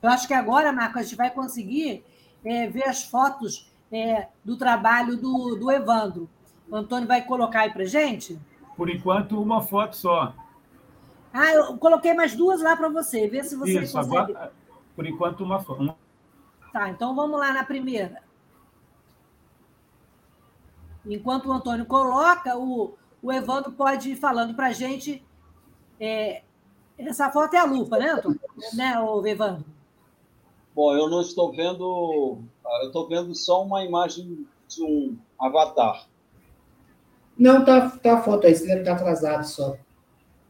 Eu acho que agora, Marco, a gente vai conseguir é, ver as fotos é, do trabalho do, do Evandro. O Antônio vai colocar aí para gente?
Por enquanto, uma foto só.
Ah, eu coloquei mais duas lá para você, ver se você
Isso, consegue. Agora, por enquanto, uma foto.
Tá, então vamos lá na primeira. Enquanto o Antônio coloca, o, o Evandro pode ir falando para a gente. É, essa foto é a lupa, né, Antônio? Né, o Evandro?
Bom, eu não estou vendo. Eu estou vendo só uma imagem de um avatar.
Não, tá, tá a foto aí, você deve estar atrasado só.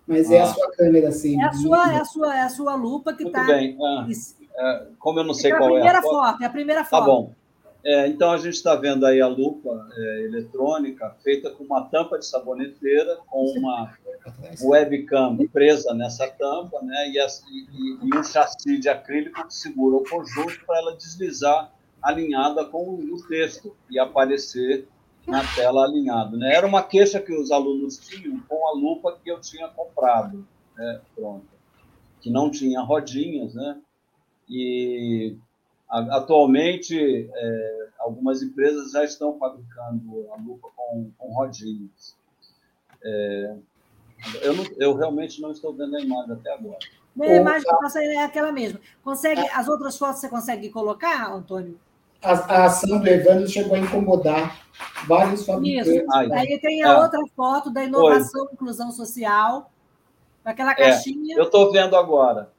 Mas ah. é a ah. sua câmera, sim.
É a sua, é a sua, é a sua lupa que está.
bem. Ah, como eu não sei
é
qual
é a primeira foto. É a primeira foto.
Tá bom. É, então, a gente está vendo aí a lupa é, eletrônica feita com uma tampa de saboneteira, com uma webcam presa nessa tampa, né, e, e, e um chassi de acrílico que segura o conjunto para ela deslizar alinhada com o texto e aparecer na tela alinhado. Né? Era uma queixa que os alunos tinham com a lupa que eu tinha comprado, né, pronto, que não tinha rodinhas, né? E atualmente é, algumas empresas já estão fabricando a lupa com, com rodinhas. É, eu, não, eu realmente não estou vendo a imagem até agora.
A imagem que passa é aquela mesma. Consegue, as outras fotos você consegue colocar, Antônio?
A, a ação do Evandro chegou a incomodar vários fabricantes. Isso.
Aí tem a é. outra foto da inovação e inclusão social, aquela é, caixinha.
É, eu estou vendo agora.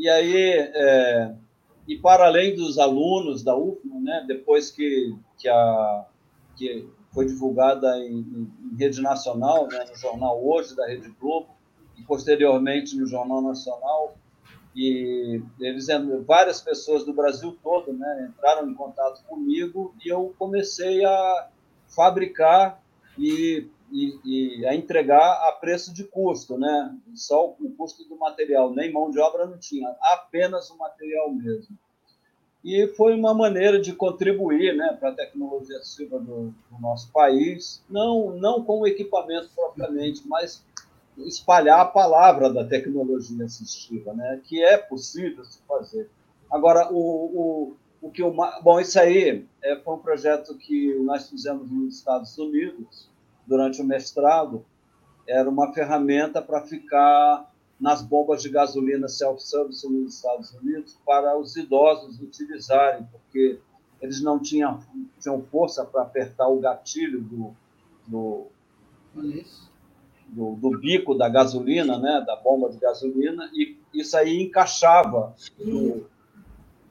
E aí, é, e para além dos alunos da UFMA, né, depois que, que, a, que foi divulgada em, em, rede nacional, né, no jornal Hoje da Rede Globo, e posteriormente no Jornal Nacional, e eles várias pessoas do Brasil todo né, entraram em contato comigo e eu comecei a fabricar e, e, e, a entregar a preço de custo, né? Só o custo do material, nem mão de obra não tinha, apenas o material mesmo. E foi uma maneira de contribuir né, para a tecnologia assistiva do, do nosso país, não, não com o equipamento propriamente, mas espalhar a palavra da tecnologia assistiva, né? que é possível se fazer. Agora, o, o, o que o bom isso aí é, foi um projeto que nós fizemos nos Estados Unidos durante o mestrado. Era uma ferramenta para ficar nas bombas de gasolina self-service nos Estados Unidos para os idosos utilizarem, porque eles não tinham, tinham força para apertar o gatilho do, do, do, do, bico da gasolina, né, da bomba de gasolina, e isso aí encaixava no,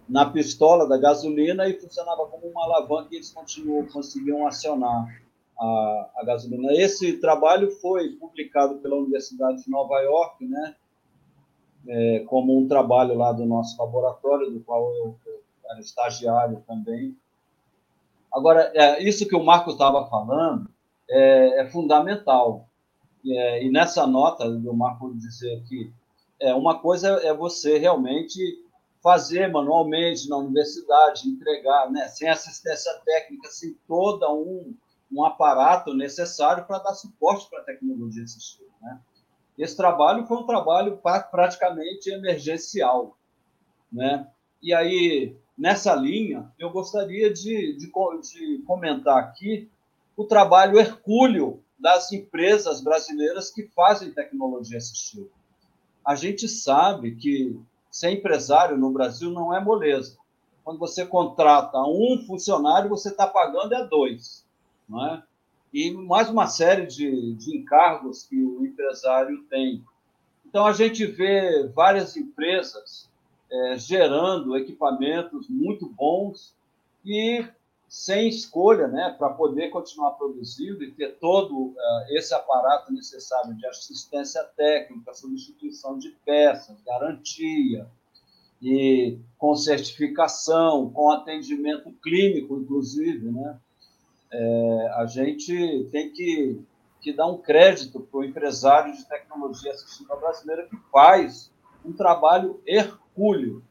na pistola da gasolina e funcionava como uma alavanca e eles continuam, conseguiam acionar a, a gasolina. Esse trabalho foi publicado pela Universidade de Nova York, né, é, como um trabalho lá do nosso laboratório, do qual eu, eu era estagiário também. Agora, é, isso que o Marco estava falando é, é fundamental. É, e nessa nota do Marco dizer que é, uma coisa é você realmente fazer manualmente na universidade, entregar, né, sem assistência técnica, sem todo um, um aparato necessário para dar suporte para a tecnologia assistiva. Né? Esse trabalho foi um trabalho praticamente emergencial. Né? E aí, nessa linha, eu gostaria de, de, de comentar aqui o trabalho hercúleo das empresas brasileiras que fazem tecnologia assistiva. A gente sabe que ser empresário no Brasil não é moleza. Quando você contrata um funcionário, você está pagando é dois, não é? E mais uma série de, de encargos que o empresário tem. Então a gente vê várias empresas é, gerando equipamentos muito bons e sem escolha, né, para poder continuar produzindo e ter todo uh, esse aparato necessário de assistência técnica, substituição de peças, garantia, e com certificação, com atendimento clínico, inclusive, né? É, a gente tem que, que dar um crédito para o empresário de tecnologia assistiva brasileira que faz um trabalho hercúleo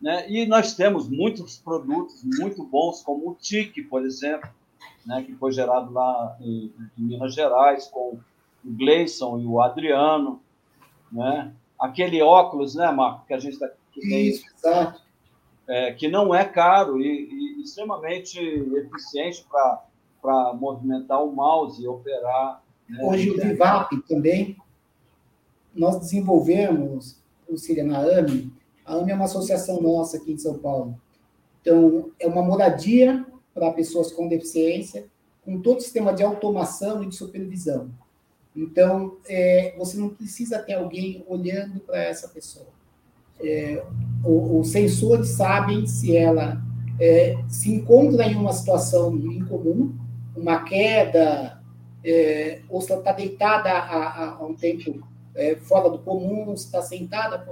Né? E nós temos muitos produtos muito bons, como o TIC, por exemplo, né, que foi gerado lá em, em Minas Gerais, com o Gleison e o Adriano. Né? Aquele óculos, né, Marco, que a gente está
Isso, exato.
É, que não é caro e, e extremamente eficiente para movimentar o mouse e operar.
Né? Hoje o Vivap também, nós desenvolvemos, o Siriana AME, a AME é uma associação nossa aqui em São Paulo. Então, é uma moradia para pessoas com deficiência, com todo o sistema de automação e de supervisão. Então, é, você não precisa ter alguém olhando para essa pessoa. É, os sensores sabem se ela é, se encontra em uma situação incomum, uma queda, é, ou se ela está deitada há, um tempo é, fora do comum, se está sentada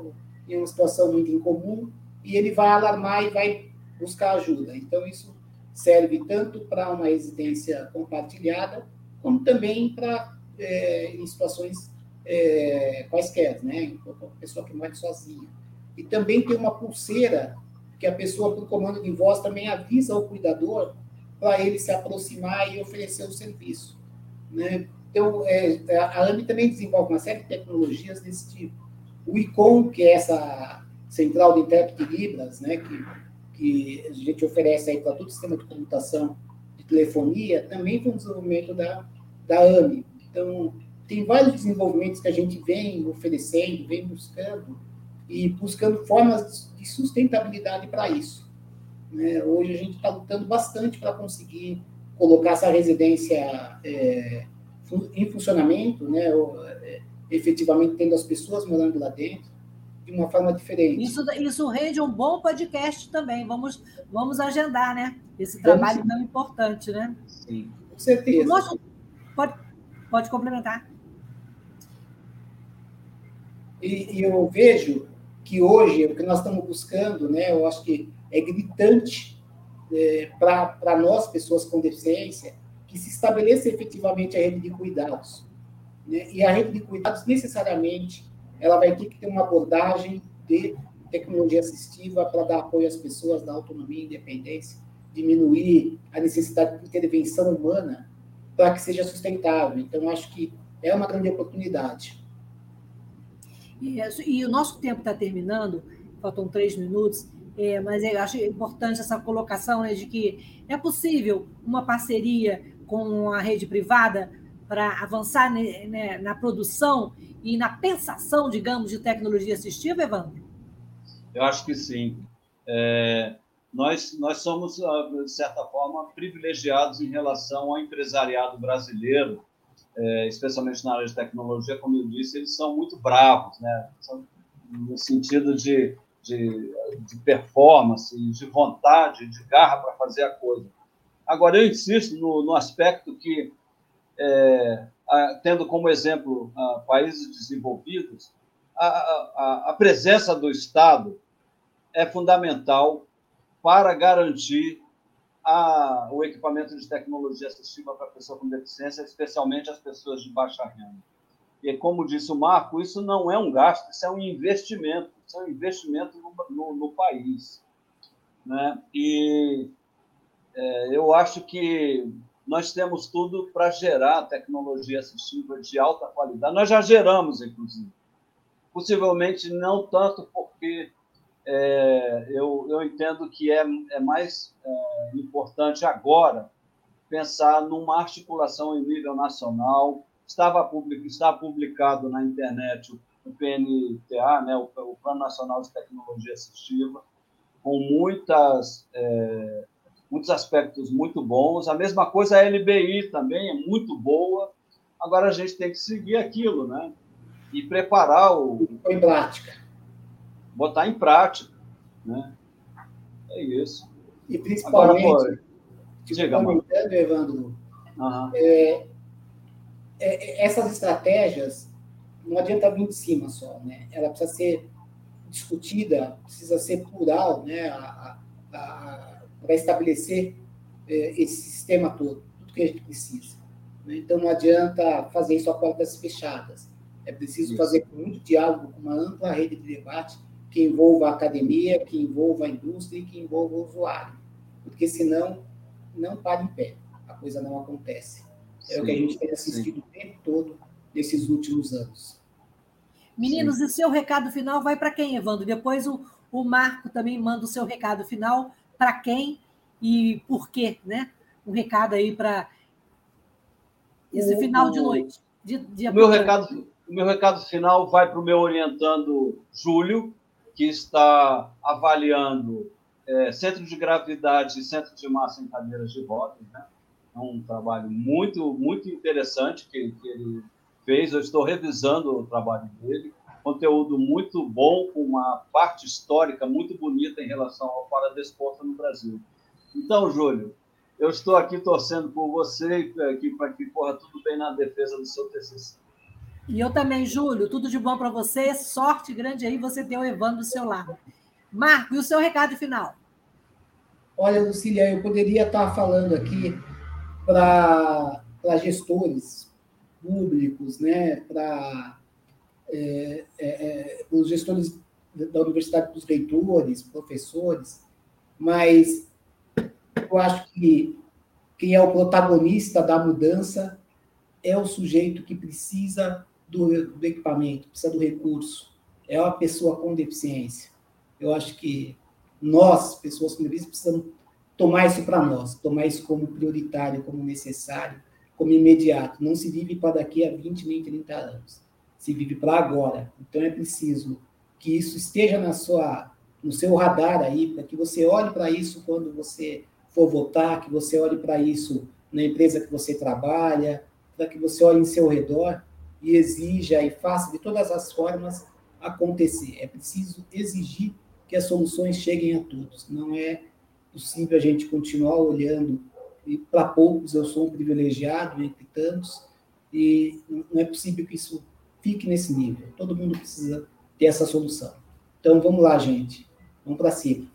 em uma situação muito incomum, e ele vai alarmar e vai buscar ajuda. Então, isso serve tanto para uma residência compartilhada, como também para é, em situações é, quaisquer, né? Uma pessoa que mora sozinha. E também tem uma pulseira que a pessoa, por comando de voz, também avisa o cuidador para ele se aproximar e oferecer o serviço. Né? Então, é, a AMI também desenvolve uma série de tecnologias desse tipo. O ICOM, que é essa central de intérprete de Libras, né, que, que a gente oferece aí para todo o sistema de computação de telefonia, também foi um desenvolvimento da, da AMI. Então, tem vários desenvolvimentos que a gente vem oferecendo, vem buscando, e buscando formas de sustentabilidade para isso. Né? Hoje a gente está lutando bastante para conseguir colocar essa residência é, em funcionamento, né? Ou, é, efetivamente tendo as pessoas morando lá dentro de uma forma diferente.
Isso, isso rende um bom podcast também. Vamos, vamos agendar, né? Esse trabalho vamos, tão importante, né?
Sim, com certeza.
Nosso, pode, Pode complementar.
E, e, eu vejo que hoje, o que nós estamos buscando, né, eu acho que é gritante é, para nós, pessoas com deficiência, que se estabeleça efetivamente a rede de cuidados. Né? E a rede de cuidados, necessariamente, ela vai ter que ter uma abordagem de tecnologia assistiva para dar apoio às pessoas, dar autonomia e independência, diminuir a necessidade de intervenção humana para que seja sustentável. Então, acho que é uma grande oportunidade.
E o nosso tempo está terminando, faltam três minutos, é, mas eu acho importante essa colocação né, de que é possível uma parceria com a rede privada para avançar né, né, na produção e na pensação, digamos, de tecnologia assistiva, Evandro?
Eu acho que sim. É, nós, nós somos, ah, de certa forma, privilegiados em relação ao empresariado brasileiro, é, especialmente na área de tecnologia, como eu disse, eles são muito bravos, né? No sentido de, de, de performance, de vontade, de garra para fazer a coisa. Agora, eu insisto no, no aspecto que, é, a, tendo como exemplo a, países desenvolvidos, a, a, presença do Estado é fundamental para garantir a, o equipamento de tecnologia assistiva para pessoa com deficiência, especialmente as pessoas de baixa renda. E, como disse o Marco, isso não é um gasto, isso é um investimento, isso é um investimento no, no, no país. Né? E é, eu acho que nós temos tudo para gerar tecnologia assistiva de alta qualidade. Nós já geramos, inclusive. Possivelmente não tanto porque é, eu, eu entendo que é, é mais é, importante agora pensar numa articulação em nível nacional. Estava publicado na internet o, o PNTA, né, o, o, Plano Nacional de Tecnologia Assistiva, com muitas, é, muitos aspectos muito bons. A mesma coisa a LBI também é muito boa. Agora a gente tem que seguir aquilo, né? E preparar o.
Em prática
botar em prática. Né? É isso.
E principalmente, Agora, comentando, Evandro, uhum. é, é, essas estratégias não adianta vir de cima só, né? Ela precisa ser discutida, precisa ser plural, né? Para estabelecer é, esse sistema todo, tudo que a gente precisa. Né? Então não adianta fazer isso a portas fechadas. É preciso isso. fazer muito diálogo, com uma ampla rede de debate que envolva a academia, que envolva a indústria e que envolva o usuário. Porque senão, não para em pé, a coisa não acontece. É sim, o que a gente tem assistido sim. o tempo todo nesses últimos anos.
Meninos, sim. e seu recado final vai para quem, Evandro? Depois o, o Marco também manda o seu recado final para quem e por quê, né? Um recado aí para esse final de noite. De,
de o, meu recado, o meu recado final vai para o meu orientando Júlio, que está avaliando é, centro de gravidade e centro de massa em cadeiras de rodas. Né? É um trabalho muito, muito interessante que, que ele fez. Eu estou revisando o trabalho dele. Conteúdo muito bom, com uma parte histórica muito bonita em relação ao paradesporto no Brasil. Então, Júlio, eu estou aqui torcendo por você para que corra tudo bem na defesa do seu TCC.
E eu também, Júlio, tudo de bom para você. Sorte grande aí você ter o Evandro do seu lado. Marco, e o seu recado final?
Olha, Lucília, eu poderia estar falando aqui para gestores públicos, né, para é, é, é, os gestores da universidade, os reitores, professores, mas eu acho que quem é o protagonista da mudança é o sujeito que precisa do, do equipamento, precisa do recurso, é uma pessoa com deficiência. Eu acho que nós, pessoas com deficiência, precisamos tomar isso para nós, tomar isso como prioritário, como necessário, como imediato. Não se vive para daqui a 20, nem 30 anos. Se vive para agora. Então é preciso que isso esteja na sua, no seu radar aí, para que você olhe para isso quando você for votar, que você olhe para isso na empresa que você trabalha, para que você olhe em seu redor e exija e faça de todas as formas acontecer. É preciso exigir que as soluções cheguem a todos. Não é possível a gente continuar olhando e para poucos eu sou um privilegiado entre tantos e não é possível que isso fique nesse nível. Todo mundo precisa ter essa solução. Então vamos lá, gente. Vamos para cima.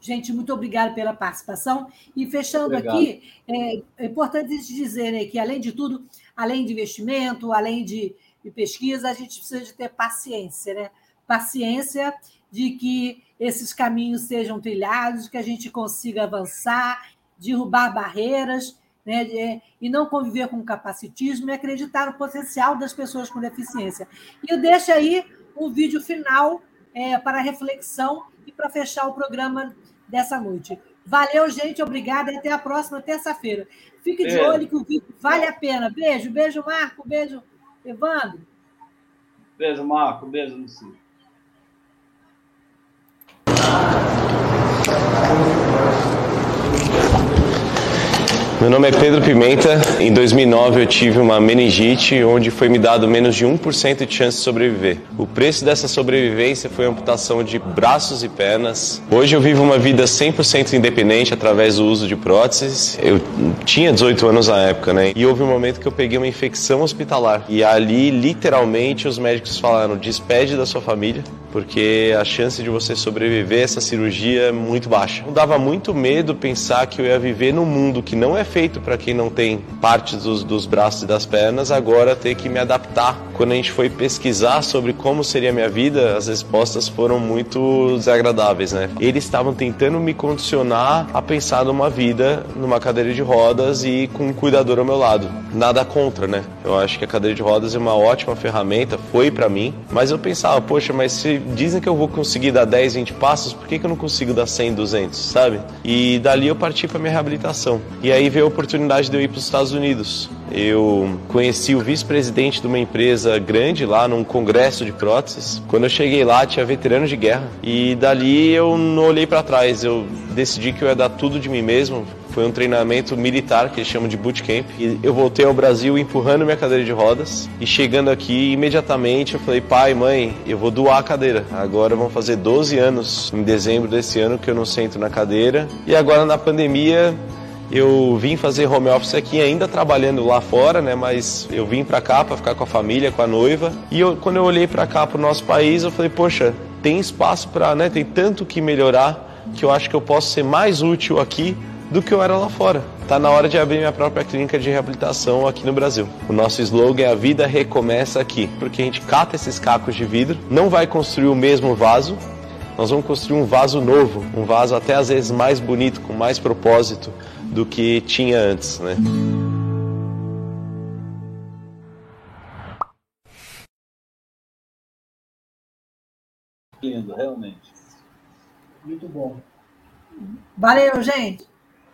Gente, muito obrigada pela participação. E fechando Obrigado. aqui, é, é importante dizer né, que, além de tudo, além de investimento, além de, de, pesquisa, a gente precisa de ter paciência, né? Paciência de que esses caminhos sejam trilhados, que a gente consiga avançar, derrubar barreiras, né, de, e não conviver com capacitismo e acreditar no potencial das pessoas com deficiência. E eu deixo aí um vídeo final é, para reflexão e para fechar o programa dessa noite. Valeu, gente. Obrigada e até a próxima terça-feira. Fique de olho que o vídeo vale a pena. Beijo, beijo, Marco. Beijo, Evandro.
Beijo, Marco. Beijo, Luci.
Meu nome é Pedro Pimenta. Em 2009 eu tive uma meningite onde foi me dado menos de 1% de chance de sobreviver. O preço dessa sobrevivência foi amputação de braços e pernas. Hoje eu vivo uma vida 100% independente através do uso de próteses. Eu tinha 18 anos na época, né? E houve um momento que eu peguei uma infecção hospitalar. E ali, literalmente, os médicos falaram: despede da sua família, porque a chance de você sobreviver a essa cirurgia é muito baixa. Dava muito medo pensar que eu ia viver num mundo que não é feito para quem não tem partes dos, dos braços e das pernas, agora ter que me adaptar. Quando a gente foi pesquisar sobre como seria a minha vida, as respostas foram muito desagradáveis, né? Eles estavam tentando me condicionar a pensar numa vida numa cadeira de rodas e com um cuidador ao meu lado. Nada contra, né? Eu acho que a cadeira de rodas é uma ótima ferramenta, foi para mim, mas eu pensava, poxa, mas dizem que eu vou conseguir dar 10, 20 passos, por que, que eu não consigo dar 100, 200, sabe? E dali eu parti para minha reabilitação. E aí veio a oportunidade de eu ir para os Estados Unidos. Eu conheci o vice-presidente de uma empresa grande lá num congresso de próteses. Quando eu cheguei lá, tinha veteranos de guerra. E dali eu não olhei para trás. Eu decidi que eu ia dar tudo de mim mesmo, foi um treinamento militar que eles chamam de bootcamp. E eu voltei ao Brasil empurrando minha cadeira de rodas. E chegando aqui, imediatamente eu falei: pai, mãe, eu vou doar a cadeira. Agora vão fazer 12 anos, em dezembro desse ano, que eu não sento na cadeira. E agora na pandemia, eu vim fazer home office aqui, ainda trabalhando lá fora, né? Mas eu vim para cá para ficar com a família, com a noiva. E eu, quando eu olhei para cá, para o nosso país, eu falei: poxa, tem espaço para, né? Tem tanto que melhorar que eu acho que eu posso ser mais útil aqui do que eu era lá fora. Está na hora de abrir minha própria clínica de reabilitação aqui no Brasil. O nosso slogan é a vida recomeça aqui, porque a gente cata esses cacos de vidro, não vai construir o mesmo vaso, nós vamos construir um vaso novo, um vaso até às vezes mais bonito, com mais propósito do que tinha antes, né?
Lindo, realmente.
Muito bom.
Valeu, gente.